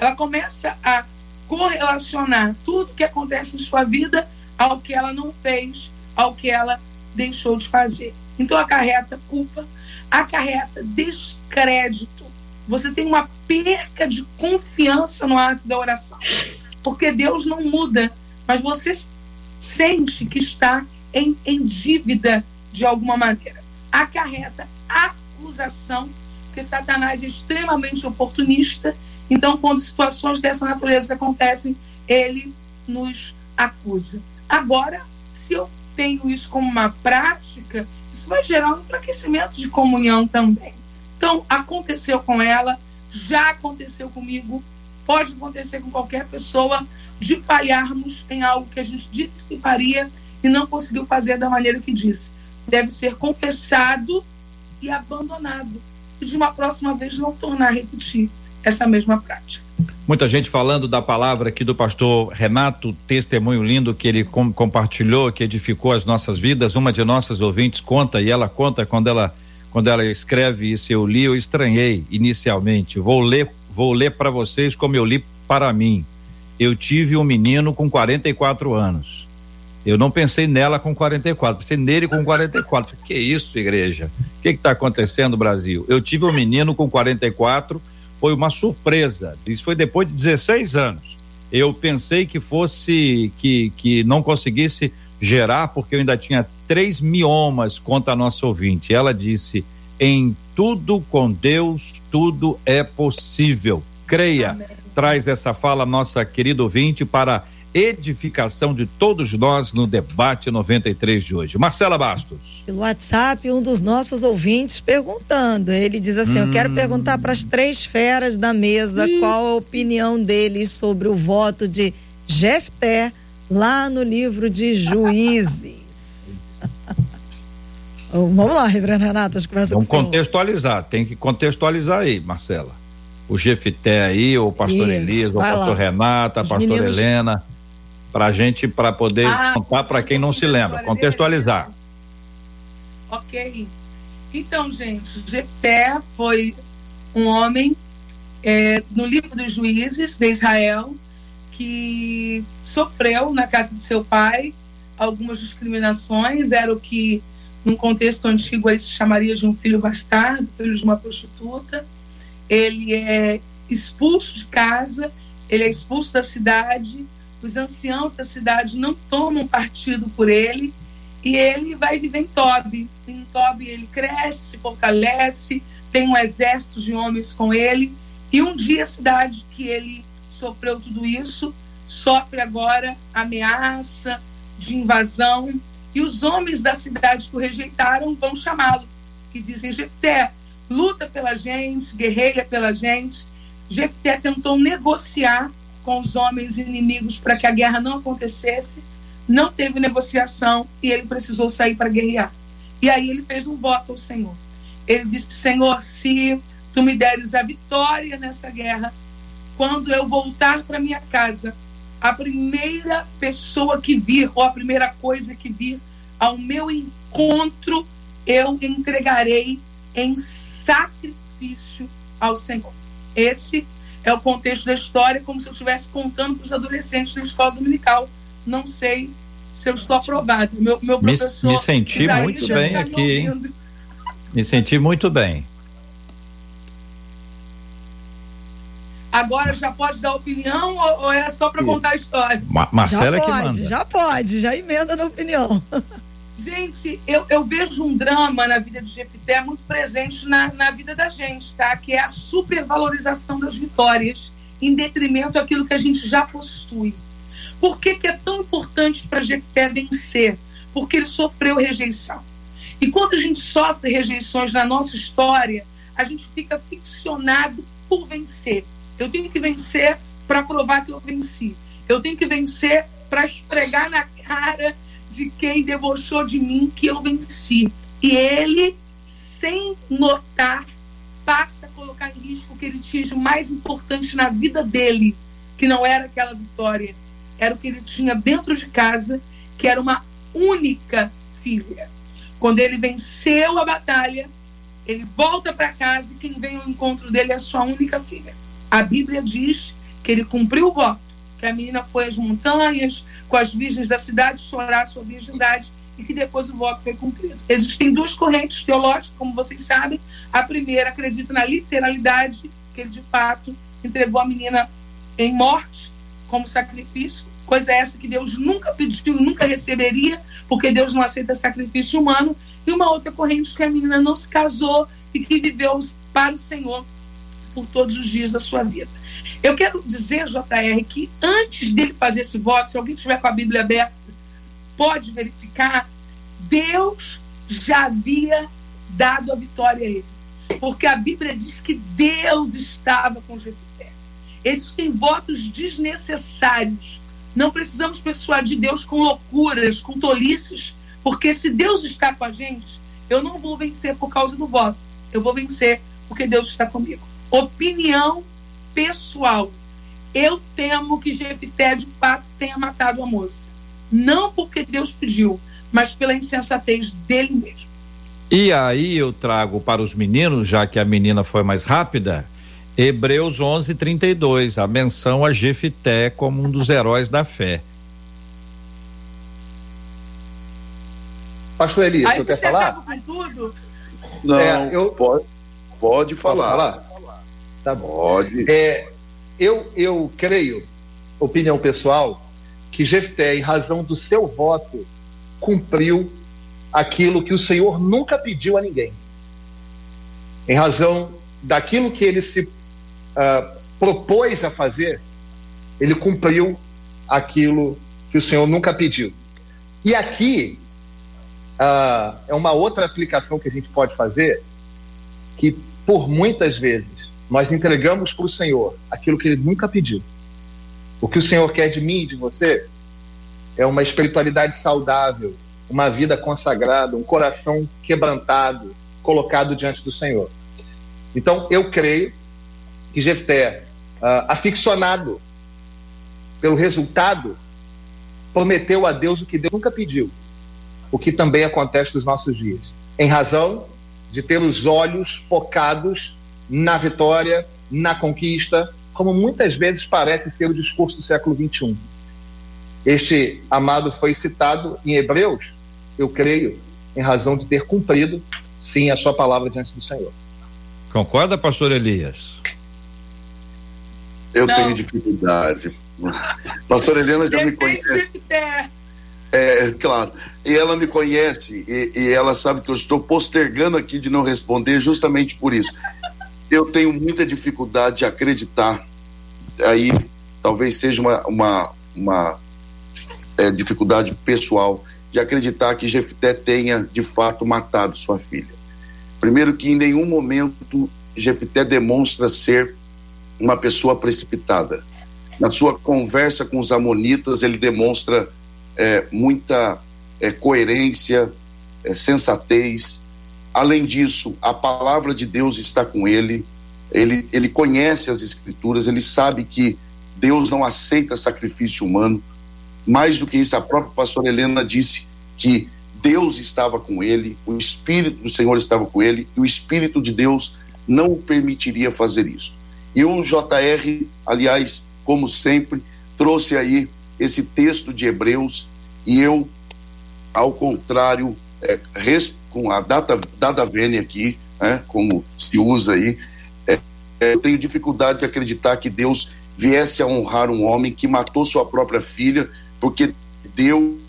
Ela começa a correlacionar tudo que acontece em sua vida ao que ela não fez, ao que ela deixou de fazer. Então acarreta culpa, acarreta descrédito. Você tem uma perca de confiança no ato da oração. Porque Deus não muda, mas você sente que está em, em dívida de alguma maneira. Acarreta acusação, porque Satanás é extremamente oportunista. Então, quando situações dessa natureza acontecem, ele nos acusa. Agora, se eu tenho isso como uma prática, isso vai gerar um enfraquecimento de comunhão também. Então, aconteceu com ela, já aconteceu comigo, pode acontecer com qualquer pessoa, de falharmos em algo que a gente disse que faria e não conseguiu fazer da maneira que disse. Deve ser confessado e abandonado. E de uma próxima vez não tornar a repetir essa mesma prática. Muita gente falando da palavra aqui do pastor Renato, testemunho lindo que ele com, compartilhou, que edificou as nossas vidas. Uma de nossas ouvintes conta e ela conta quando ela quando ela escreve isso eu li, eu estranhei inicialmente. Vou ler, vou ler para vocês como eu li para mim. Eu tive um menino com 44 anos. Eu não pensei nela com 44, pensei nele com 44. Falei, que isso, igreja? O que está acontecendo, Brasil? Eu tive um menino com 44 foi uma surpresa. Isso foi depois de 16 anos. Eu pensei que fosse que, que não conseguisse gerar, porque eu ainda tinha três miomas contra a nossa ouvinte. Ela disse: em tudo com Deus, tudo é possível. Creia. Amém. Traz essa fala, nossa querida ouvinte, para edificação de todos nós no debate 93 de hoje. Marcela Bastos. Pelo WhatsApp, um dos nossos ouvintes perguntando. Ele diz assim: hum. Eu quero hum. perguntar para as três feras da mesa hum. qual a opinião deles sobre o voto de Jefté lá no livro de Juízes. Vamos lá, Reverendo Renato, acho que começa Vamos contextualizar, tem que contextualizar aí, Marcela. O Jefté aí, o pastor Isso, Elias, o pastor lá. Renata, a pastora meninos... Helena para a gente, para poder ah, contar para quem não se lembra, contextualizar. Ok. Então, gente, Jefté foi um homem é, no livro dos juízes de Israel que sofreu na casa de seu pai algumas discriminações, era o que num contexto antigo aí se chamaria de um filho bastardo, filho de uma prostituta. Ele é expulso de casa, ele é expulso da cidade. Os anciãos da cidade não tomam partido por ele. E ele vai viver em Tobi. Em Tobi ele cresce, se fortalece, tem um exército de homens com ele. E um dia a cidade que ele sofreu tudo isso sofre agora ameaça de invasão. E os homens da cidade que o rejeitaram vão chamá-lo, que dizem Jefté, luta pela gente, guerreia pela gente. Jefté tentou negociar com os homens inimigos para que a guerra não acontecesse, não teve negociação e ele precisou sair para guerrear. E aí ele fez um voto ao Senhor. Ele disse: Senhor, se tu me deres a vitória nessa guerra, quando eu voltar para minha casa, a primeira pessoa que vir, ou a primeira coisa que vir ao meu encontro, eu entregarei em sacrifício ao Senhor. Esse é o contexto da história, como se eu estivesse contando para os adolescentes na escola dominical. Não sei se eu estou aprovado. Meu, meu professor. Me, me senti muito bem tá aqui, hein? Me senti muito bem. Agora já pode dar opinião ou, ou é só para contar a história? Ma Marcela já pode, que manda. Já pode, já emenda na opinião. Gente, eu, eu vejo um drama na vida de Jefité muito presente na, na vida da gente, tá? Que é a supervalorização das vitórias em detrimento daquilo que a gente já possui. Por que, que é tão importante para Jefté vencer? Porque ele sofreu rejeição. E quando a gente sofre rejeições na nossa história, a gente fica ficcionado por vencer. Eu tenho que vencer para provar que eu venci. Eu tenho que vencer para esfregar na cara de quem debochou de mim que eu venci. E ele, sem notar, passa a colocar em risco o que ele tinha de mais importante na vida dele, que não era aquela vitória, era o que ele tinha dentro de casa, que era uma única filha. Quando ele venceu a batalha, ele volta para casa e quem vem ao encontro dele é a sua única filha. A Bíblia diz que ele cumpriu o voto, que a menina foi às montanhas com as virgens da cidade chorar sua virgindade e que depois o voto foi cumprido. Existem duas correntes teológicas, como vocês sabem. A primeira acredita na literalidade, que ele de fato entregou a menina em morte como sacrifício, coisa essa que Deus nunca pediu e nunca receberia, porque Deus não aceita sacrifício humano. E uma outra corrente que a menina não se casou e que viveu para o Senhor por todos os dias da sua vida. Eu quero dizer, JR, que antes dele fazer esse voto, se alguém tiver com a Bíblia aberta, pode verificar, Deus já havia dado a vitória a ele. Porque a Bíblia diz que Deus estava com Jefité. Existem votos desnecessários. Não precisamos persuadir Deus com loucuras, com tolices, porque se Deus está com a gente, eu não vou vencer por causa do voto. Eu vou vencer porque Deus está comigo. Opinião pessoal. Eu temo que Jefité de fato tenha matado a moça. Não porque Deus pediu, mas pela insensatez dele mesmo. E aí eu trago para os meninos, já que a menina foi mais rápida, Hebreus 11:32, a menção a Jefité como um dos heróis da fé. Pastor Elias, você quer falar? Com tudo? Não, é, eu pode, pode falar. Pode falar? Tá bom. Pode. É, eu eu creio, opinião pessoal, que Jefté, em razão do seu voto, cumpriu aquilo que o Senhor nunca pediu a ninguém. Em razão daquilo que ele se uh, propôs a fazer, ele cumpriu aquilo que o Senhor nunca pediu. E aqui uh, é uma outra aplicação que a gente pode fazer, que por muitas vezes nós entregamos para o Senhor aquilo que ele nunca pediu. O que o Senhor quer de mim e de você é uma espiritualidade saudável, uma vida consagrada, um coração quebrantado, colocado diante do Senhor. Então, eu creio que Jefté, uh, aficionado pelo resultado, prometeu a Deus o que Deus nunca pediu, o que também acontece nos nossos dias, em razão de ter os olhos focados na vitória, na conquista, como muitas vezes parece ser o discurso do século XXI. Este amado foi citado em Hebreus, eu creio, em razão de ter cumprido, sim, a sua palavra diante do Senhor. Concorda, pastor Elias? Eu Não. tenho dificuldade. Pastor Helena já me conhece. É, claro. E ela me conhece e, e, ela sabe que eu estou postergando aqui de não responder justamente por isso eu tenho muita dificuldade de acreditar. Aí talvez seja uma, uma, uma é, dificuldade pessoal de acreditar que Jefté tenha de fato matado sua filha. Primeiro que em nenhum momento Jefté demonstra ser uma pessoa precipitada. Na sua conversa com os amonitas, ele demonstra é, muita é, coerência, é, sensatez, Além disso, a palavra de Deus está com ele, ele, ele conhece as escrituras, ele sabe que Deus não aceita sacrifício humano. Mais do que isso, a própria pastora Helena disse que Deus estava com ele, o Espírito do Senhor estava com ele, e o Espírito de Deus não o permitiria fazer isso. E o JR, aliás, como sempre, trouxe aí esse texto de Hebreus, e eu, ao contrário, é, com a data, data vênia aqui, né, como se usa aí, é, é, eu tenho dificuldade de acreditar que Deus viesse a honrar um homem que matou sua própria filha, porque deu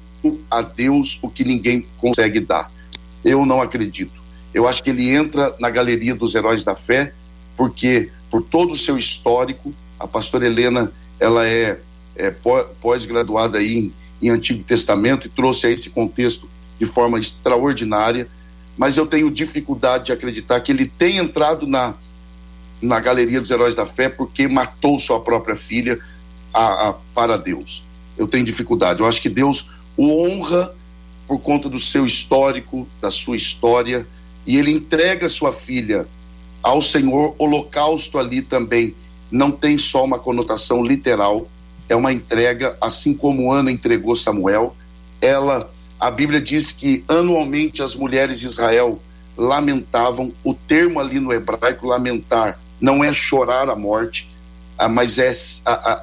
a Deus o que ninguém consegue dar. Eu não acredito. Eu acho que ele entra na galeria dos heróis da fé, porque por todo o seu histórico, a pastora Helena, ela é, é pós-graduada em, em Antigo Testamento e trouxe a esse contexto de forma extraordinária mas eu tenho dificuldade de acreditar que ele tenha entrado na, na galeria dos heróis da fé porque matou sua própria filha a, a, para Deus. Eu tenho dificuldade. Eu acho que Deus o honra por conta do seu histórico, da sua história, e ele entrega sua filha ao Senhor. Holocausto ali também não tem só uma conotação literal, é uma entrega, assim como Ana entregou Samuel. Ela a Bíblia diz que anualmente as mulheres de Israel lamentavam, o termo ali no hebraico lamentar não é chorar a morte, ah, mas é,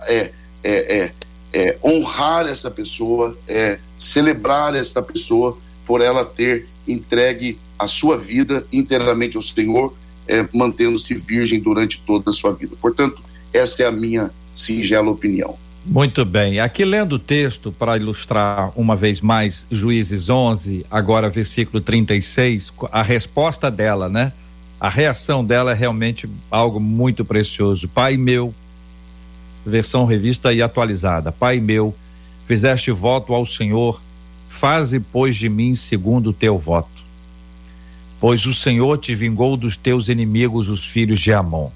é é, é, é, honrar essa pessoa, é, celebrar essa pessoa por ela ter entregue a sua vida inteiramente ao Senhor, é, mantendo-se virgem durante toda a sua vida. Portanto, essa é a minha singela opinião. Muito bem. Aqui lendo o texto para ilustrar uma vez mais Juízes 11, agora versículo 36, a resposta dela, né? A reação dela é realmente algo muito precioso. Pai meu, versão revista e atualizada. Pai meu, fizeste voto ao Senhor, faze pois de mim segundo o teu voto. Pois o Senhor te vingou dos teus inimigos, os filhos de Amon.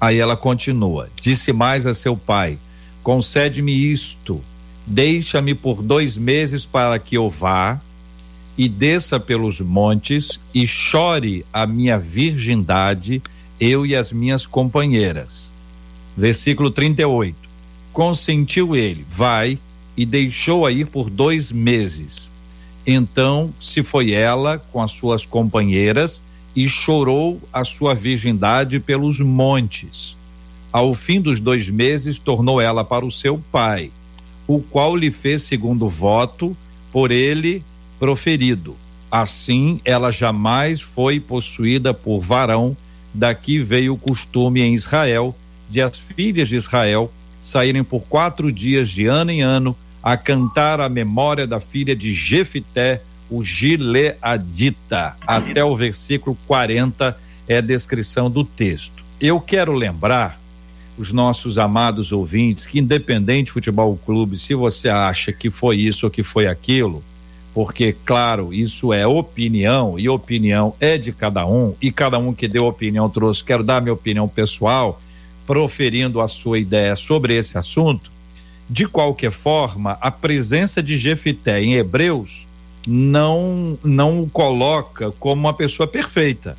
Aí ela continua: Disse mais a seu pai: concede-me isto, deixa-me por dois meses para que eu vá e desça pelos montes e chore a minha virgindade, eu e as minhas companheiras. Versículo 38. Consentiu ele, vai, e deixou-a ir por dois meses. Então se foi ela com as suas companheiras e chorou a sua virgindade pelos montes. Ao fim dos dois meses, tornou ela para o seu pai, o qual lhe fez segundo voto por ele proferido. Assim, ela jamais foi possuída por varão. Daqui veio o costume em Israel de as filhas de Israel saírem por quatro dias de ano em ano a cantar a memória da filha de Jefité, o Gileadita. Até o versículo 40 é a descrição do texto. Eu quero lembrar os nossos amados ouvintes que, independente futebol clube, se você acha que foi isso ou que foi aquilo, porque, claro, isso é opinião e opinião é de cada um, e cada um que deu opinião trouxe, quero dar minha opinião pessoal, proferindo a sua ideia sobre esse assunto. De qualquer forma, a presença de Jefité em Hebreus não não o coloca como uma pessoa perfeita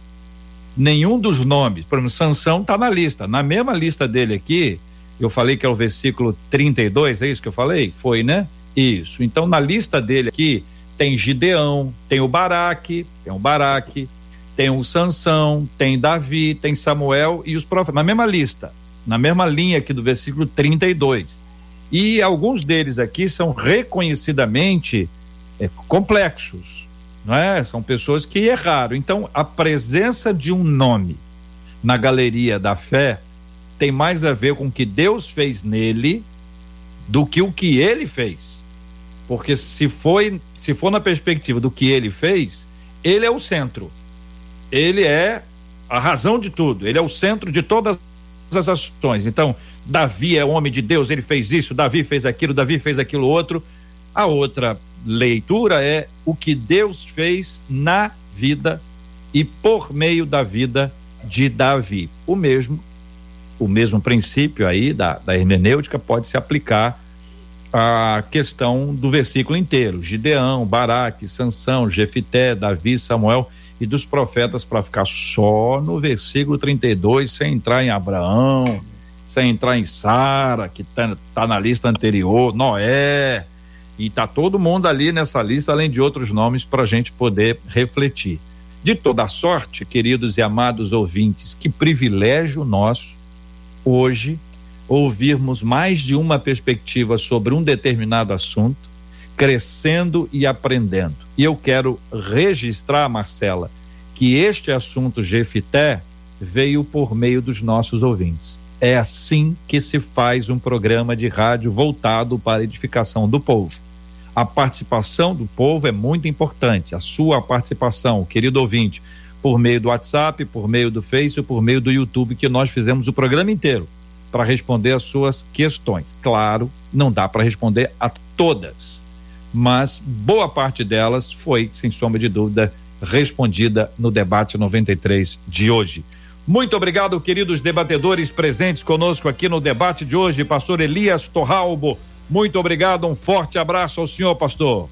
nenhum dos nomes, por exemplo, Sansão está na lista. Na mesma lista dele aqui, eu falei que é o versículo 32, é isso que eu falei? Foi, né? Isso. Então, na lista dele aqui, tem Gideão, tem o Baraque, tem o Baraque, tem o Sansão, tem Davi, tem Samuel e os profetas, na mesma lista, na mesma linha aqui do versículo 32. E alguns deles aqui são reconhecidamente é, complexos não é? São pessoas que erraram. Então, a presença de um nome na galeria da fé tem mais a ver com o que Deus fez nele do que o que ele fez. Porque se foi, se for na perspectiva do que ele fez, ele é o centro. Ele é a razão de tudo, ele é o centro de todas as ações. Então, Davi é homem de Deus, ele fez isso, Davi fez aquilo, Davi fez aquilo outro. A outra leitura é o que Deus fez na vida e por meio da vida de Davi. O mesmo o mesmo princípio aí da, da hermenêutica pode se aplicar à questão do versículo inteiro. Gideão, Baraque, Sansão, Jefité, Davi, Samuel e dos profetas para ficar só no versículo 32, sem entrar em Abraão, sem entrar em Sara, que está tá na lista anterior, Noé, e tá todo mundo ali nessa lista, além de outros nomes, para a gente poder refletir. De toda sorte, queridos e amados ouvintes, que privilégio nosso hoje ouvirmos mais de uma perspectiva sobre um determinado assunto, crescendo e aprendendo. E eu quero registrar, Marcela, que este assunto Jefité veio por meio dos nossos ouvintes. É assim que se faz um programa de rádio voltado para a edificação do povo. A participação do povo é muito importante, a sua participação, querido ouvinte, por meio do WhatsApp, por meio do Face, por meio do YouTube, que nós fizemos o programa inteiro para responder as suas questões. Claro, não dá para responder a todas, mas boa parte delas foi, sem sombra de dúvida, respondida no debate 93 de hoje. Muito obrigado, queridos debatedores presentes conosco aqui no debate de hoje, pastor Elias Torralbo. Muito obrigado, um forte abraço ao senhor, pastor.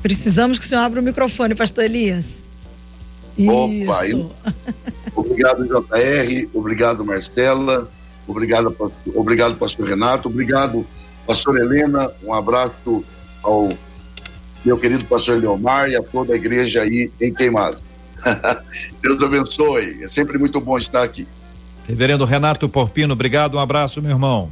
Precisamos que o senhor abra o microfone, pastor Elias. Opa, Isso. obrigado, JR, obrigado, Marcela, obrigado, obrigado, pastor Renato, obrigado, pastor Helena, um abraço ao meu querido pastor Leomar e a toda a igreja aí em Queimado. Deus abençoe, é sempre muito bom estar aqui. Reverendo Renato Porpino, obrigado, um abraço, meu irmão.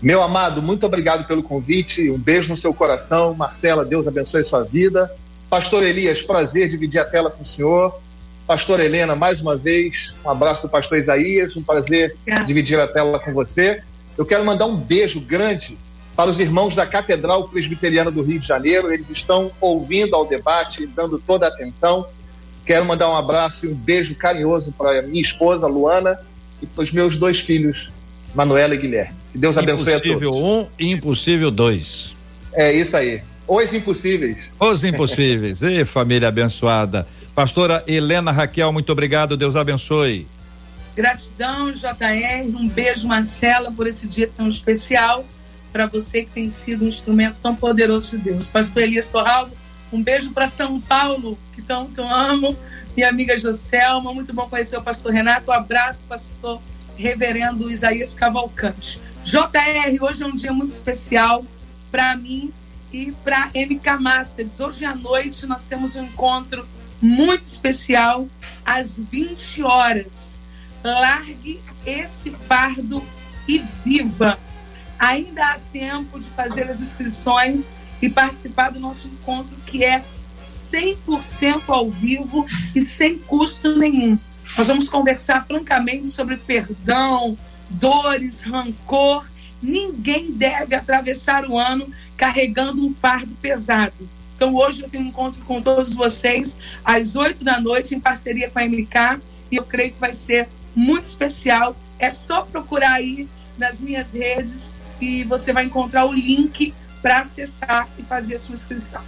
Meu amado, muito obrigado pelo convite. Um beijo no seu coração. Marcela, Deus abençoe sua vida. Pastor Elias, prazer dividir a tela com o senhor. Pastor Helena, mais uma vez, um abraço do pastor Isaías, um prazer dividir a tela com você. Eu quero mandar um beijo grande para os irmãos da Catedral Presbiteriana do Rio de Janeiro. Eles estão ouvindo ao debate, dando toda a atenção. Quero mandar um abraço e um beijo carinhoso para minha esposa, Luana, e para os meus dois filhos, Manuela e Guilherme. Que Deus abençoe a todos. Impossível um e impossível dois. É isso aí. Os impossíveis. Os impossíveis. e família abençoada. Pastora Helena Raquel, muito obrigado. Deus abençoe. Gratidão, JR. Um beijo, Marcela, por esse dia tão especial. Para você que tem sido um instrumento tão poderoso de Deus. Pastor Elias Torraldo, um beijo para São Paulo, que tanto amo. Minha amiga Joselma, muito bom conhecer o pastor Renato. Um abraço, pastor reverendo Isaías Cavalcante. JR, hoje é um dia muito especial para mim e para MK Masters. Hoje à noite nós temos um encontro muito especial às 20 horas. Largue esse fardo e viva. Ainda há tempo de fazer as inscrições e participar do nosso encontro que é 100% ao vivo e sem custo nenhum. Nós vamos conversar francamente sobre perdão, dores, rancor. Ninguém deve atravessar o ano carregando um fardo pesado. Então, hoje eu tenho um encontro com todos vocês às 8 da noite, em parceria com a MK, e eu creio que vai ser muito especial. É só procurar aí nas minhas redes e você vai encontrar o link para acessar e fazer a sua inscrição.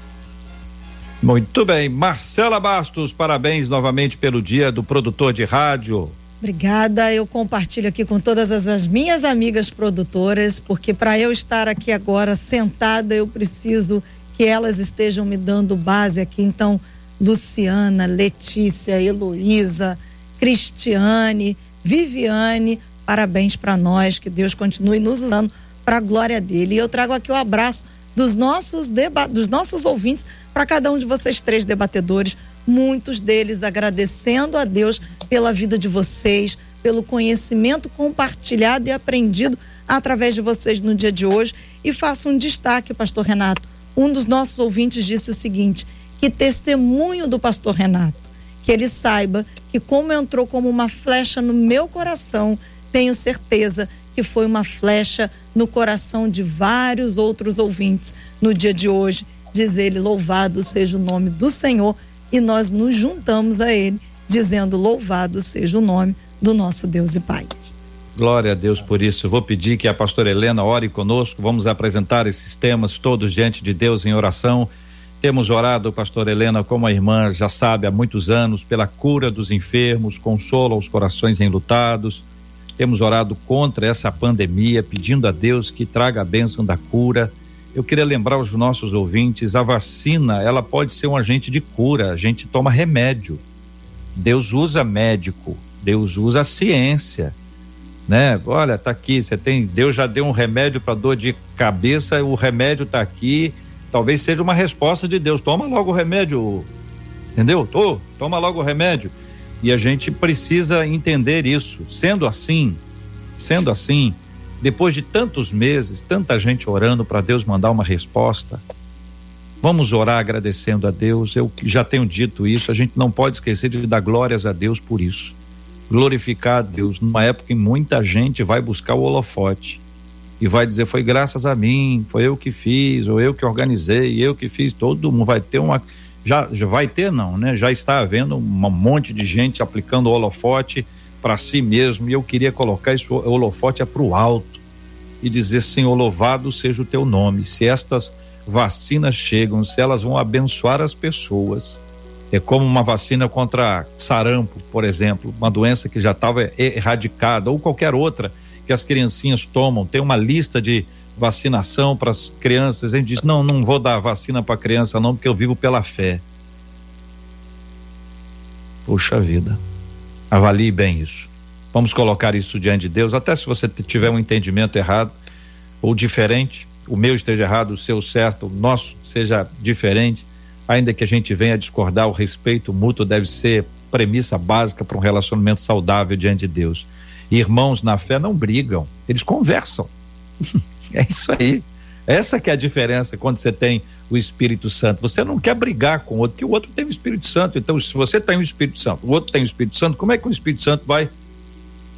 Muito bem. Marcela Bastos, parabéns novamente pelo dia do produtor de rádio. Obrigada. Eu compartilho aqui com todas as, as minhas amigas produtoras, porque para eu estar aqui agora sentada, eu preciso que elas estejam me dando base aqui. Então, Luciana, Letícia, Heloísa, Cristiane, Viviane, parabéns para nós, que Deus continue nos usando para a glória dele. E eu trago aqui o abraço dos nossos, deba dos nossos ouvintes para cada um de vocês três debatedores, muitos deles agradecendo a Deus pela vida de vocês, pelo conhecimento compartilhado e aprendido através de vocês no dia de hoje. E faço um destaque, pastor Renato. Um dos nossos ouvintes disse o seguinte: que testemunho do pastor Renato, que ele saiba que como entrou como uma flecha no meu coração, tenho certeza que foi uma flecha no coração de vários outros ouvintes no dia de hoje. Diz ele: Louvado seja o nome do Senhor, e nós nos juntamos a ele, dizendo: Louvado seja o nome do nosso Deus e Pai. Glória a Deus por isso. Vou pedir que a pastora Helena ore conosco. Vamos apresentar esses temas todos diante de Deus em oração. Temos orado, pastor Helena, como a irmã já sabe há muitos anos, pela cura dos enfermos, consolo aos corações enlutados temos orado contra essa pandemia, pedindo a Deus que traga a bênção da cura. Eu queria lembrar aos nossos ouvintes, a vacina, ela pode ser um agente de cura, a gente toma remédio. Deus usa médico, Deus usa ciência, né? Olha, tá aqui, você tem, Deus já deu um remédio para dor de cabeça, o remédio tá aqui, talvez seja uma resposta de Deus. Toma logo o remédio, entendeu? Tô, toma logo o remédio. E a gente precisa entender isso. Sendo assim, sendo assim, depois de tantos meses, tanta gente orando para Deus mandar uma resposta, vamos orar agradecendo a Deus. Eu já tenho dito isso, a gente não pode esquecer de dar glórias a Deus por isso. Glorificar a Deus numa época em que muita gente vai buscar o holofote e vai dizer foi graças a mim, foi eu que fiz, ou eu que organizei, eu que fiz, todo mundo vai ter uma já, já vai ter não, né? Já está havendo um monte de gente aplicando o holofote para si mesmo e eu queria colocar esse holofote é para o alto e dizer Senhor louvado seja o teu nome. Se estas vacinas chegam, se elas vão abençoar as pessoas, é como uma vacina contra sarampo, por exemplo, uma doença que já estava erradicada ou qualquer outra que as criancinhas tomam, tem uma lista de vacinação para as crianças. A gente diz: não, não vou dar vacina para criança, não, porque eu vivo pela fé. Puxa vida. Avalie bem isso. Vamos colocar isso diante de Deus, até se você tiver um entendimento errado ou diferente, o meu esteja errado, o seu certo, o nosso seja diferente, ainda que a gente venha discordar, o respeito mútuo deve ser premissa básica para um relacionamento saudável diante de Deus. Irmãos na fé não brigam, eles conversam. é isso aí. Essa que é a diferença quando você tem o Espírito Santo. Você não quer brigar com o outro, porque o outro tem o Espírito Santo. Então, se você tem o Espírito Santo, o outro tem o Espírito Santo, como é que o Espírito Santo vai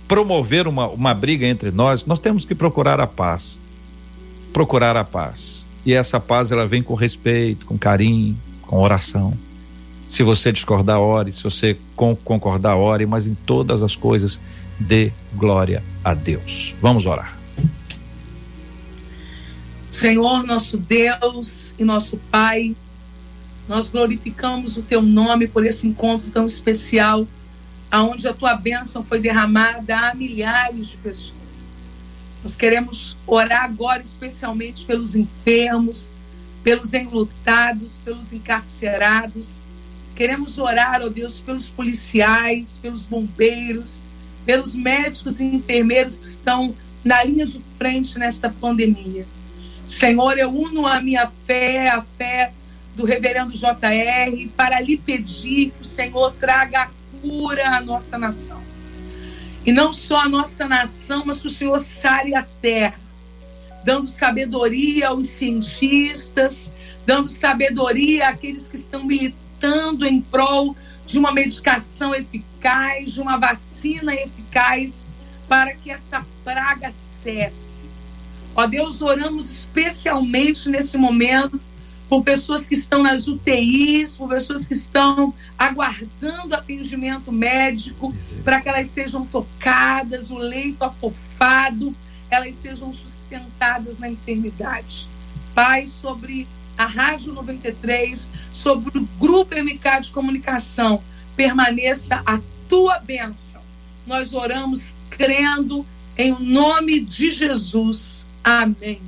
promover uma, uma briga entre nós? Nós temos que procurar a paz. Procurar a paz. E essa paz ela vem com respeito, com carinho, com oração. Se você discordar, ore. Se você concordar, ore. Mas em todas as coisas, dê glória a Deus. Vamos orar. Senhor, nosso Deus e nosso Pai, nós glorificamos o teu nome por esse encontro tão especial, aonde a tua bênção foi derramada a milhares de pessoas. Nós queremos orar agora especialmente pelos enfermos, pelos enlutados, pelos encarcerados. Queremos orar, ó oh Deus, pelos policiais, pelos bombeiros, pelos médicos e enfermeiros que estão na linha de frente nesta pandemia. Senhor, eu uno a minha fé, a fé do reverendo JR, para lhe pedir que o Senhor traga a cura à nossa nação. E não só a nossa nação, mas que o Senhor sare a terra, dando sabedoria aos cientistas, dando sabedoria àqueles que estão militando em prol de uma medicação eficaz, de uma vacina eficaz, para que esta praga cesse Ó Deus, oramos especialmente nesse momento por pessoas que estão nas UTIs, por pessoas que estão aguardando atendimento médico, para que elas sejam tocadas, o leito afofado, elas sejam sustentadas na enfermidade. Pai, sobre a Rádio 93, sobre o Grupo MK de Comunicação, permaneça a tua bênção. Nós oramos crendo em nome de Jesus. Amém.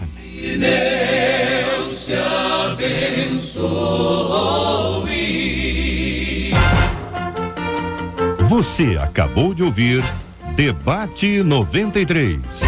Amém. Deus te abençoe. Você acabou de ouvir Debate 93.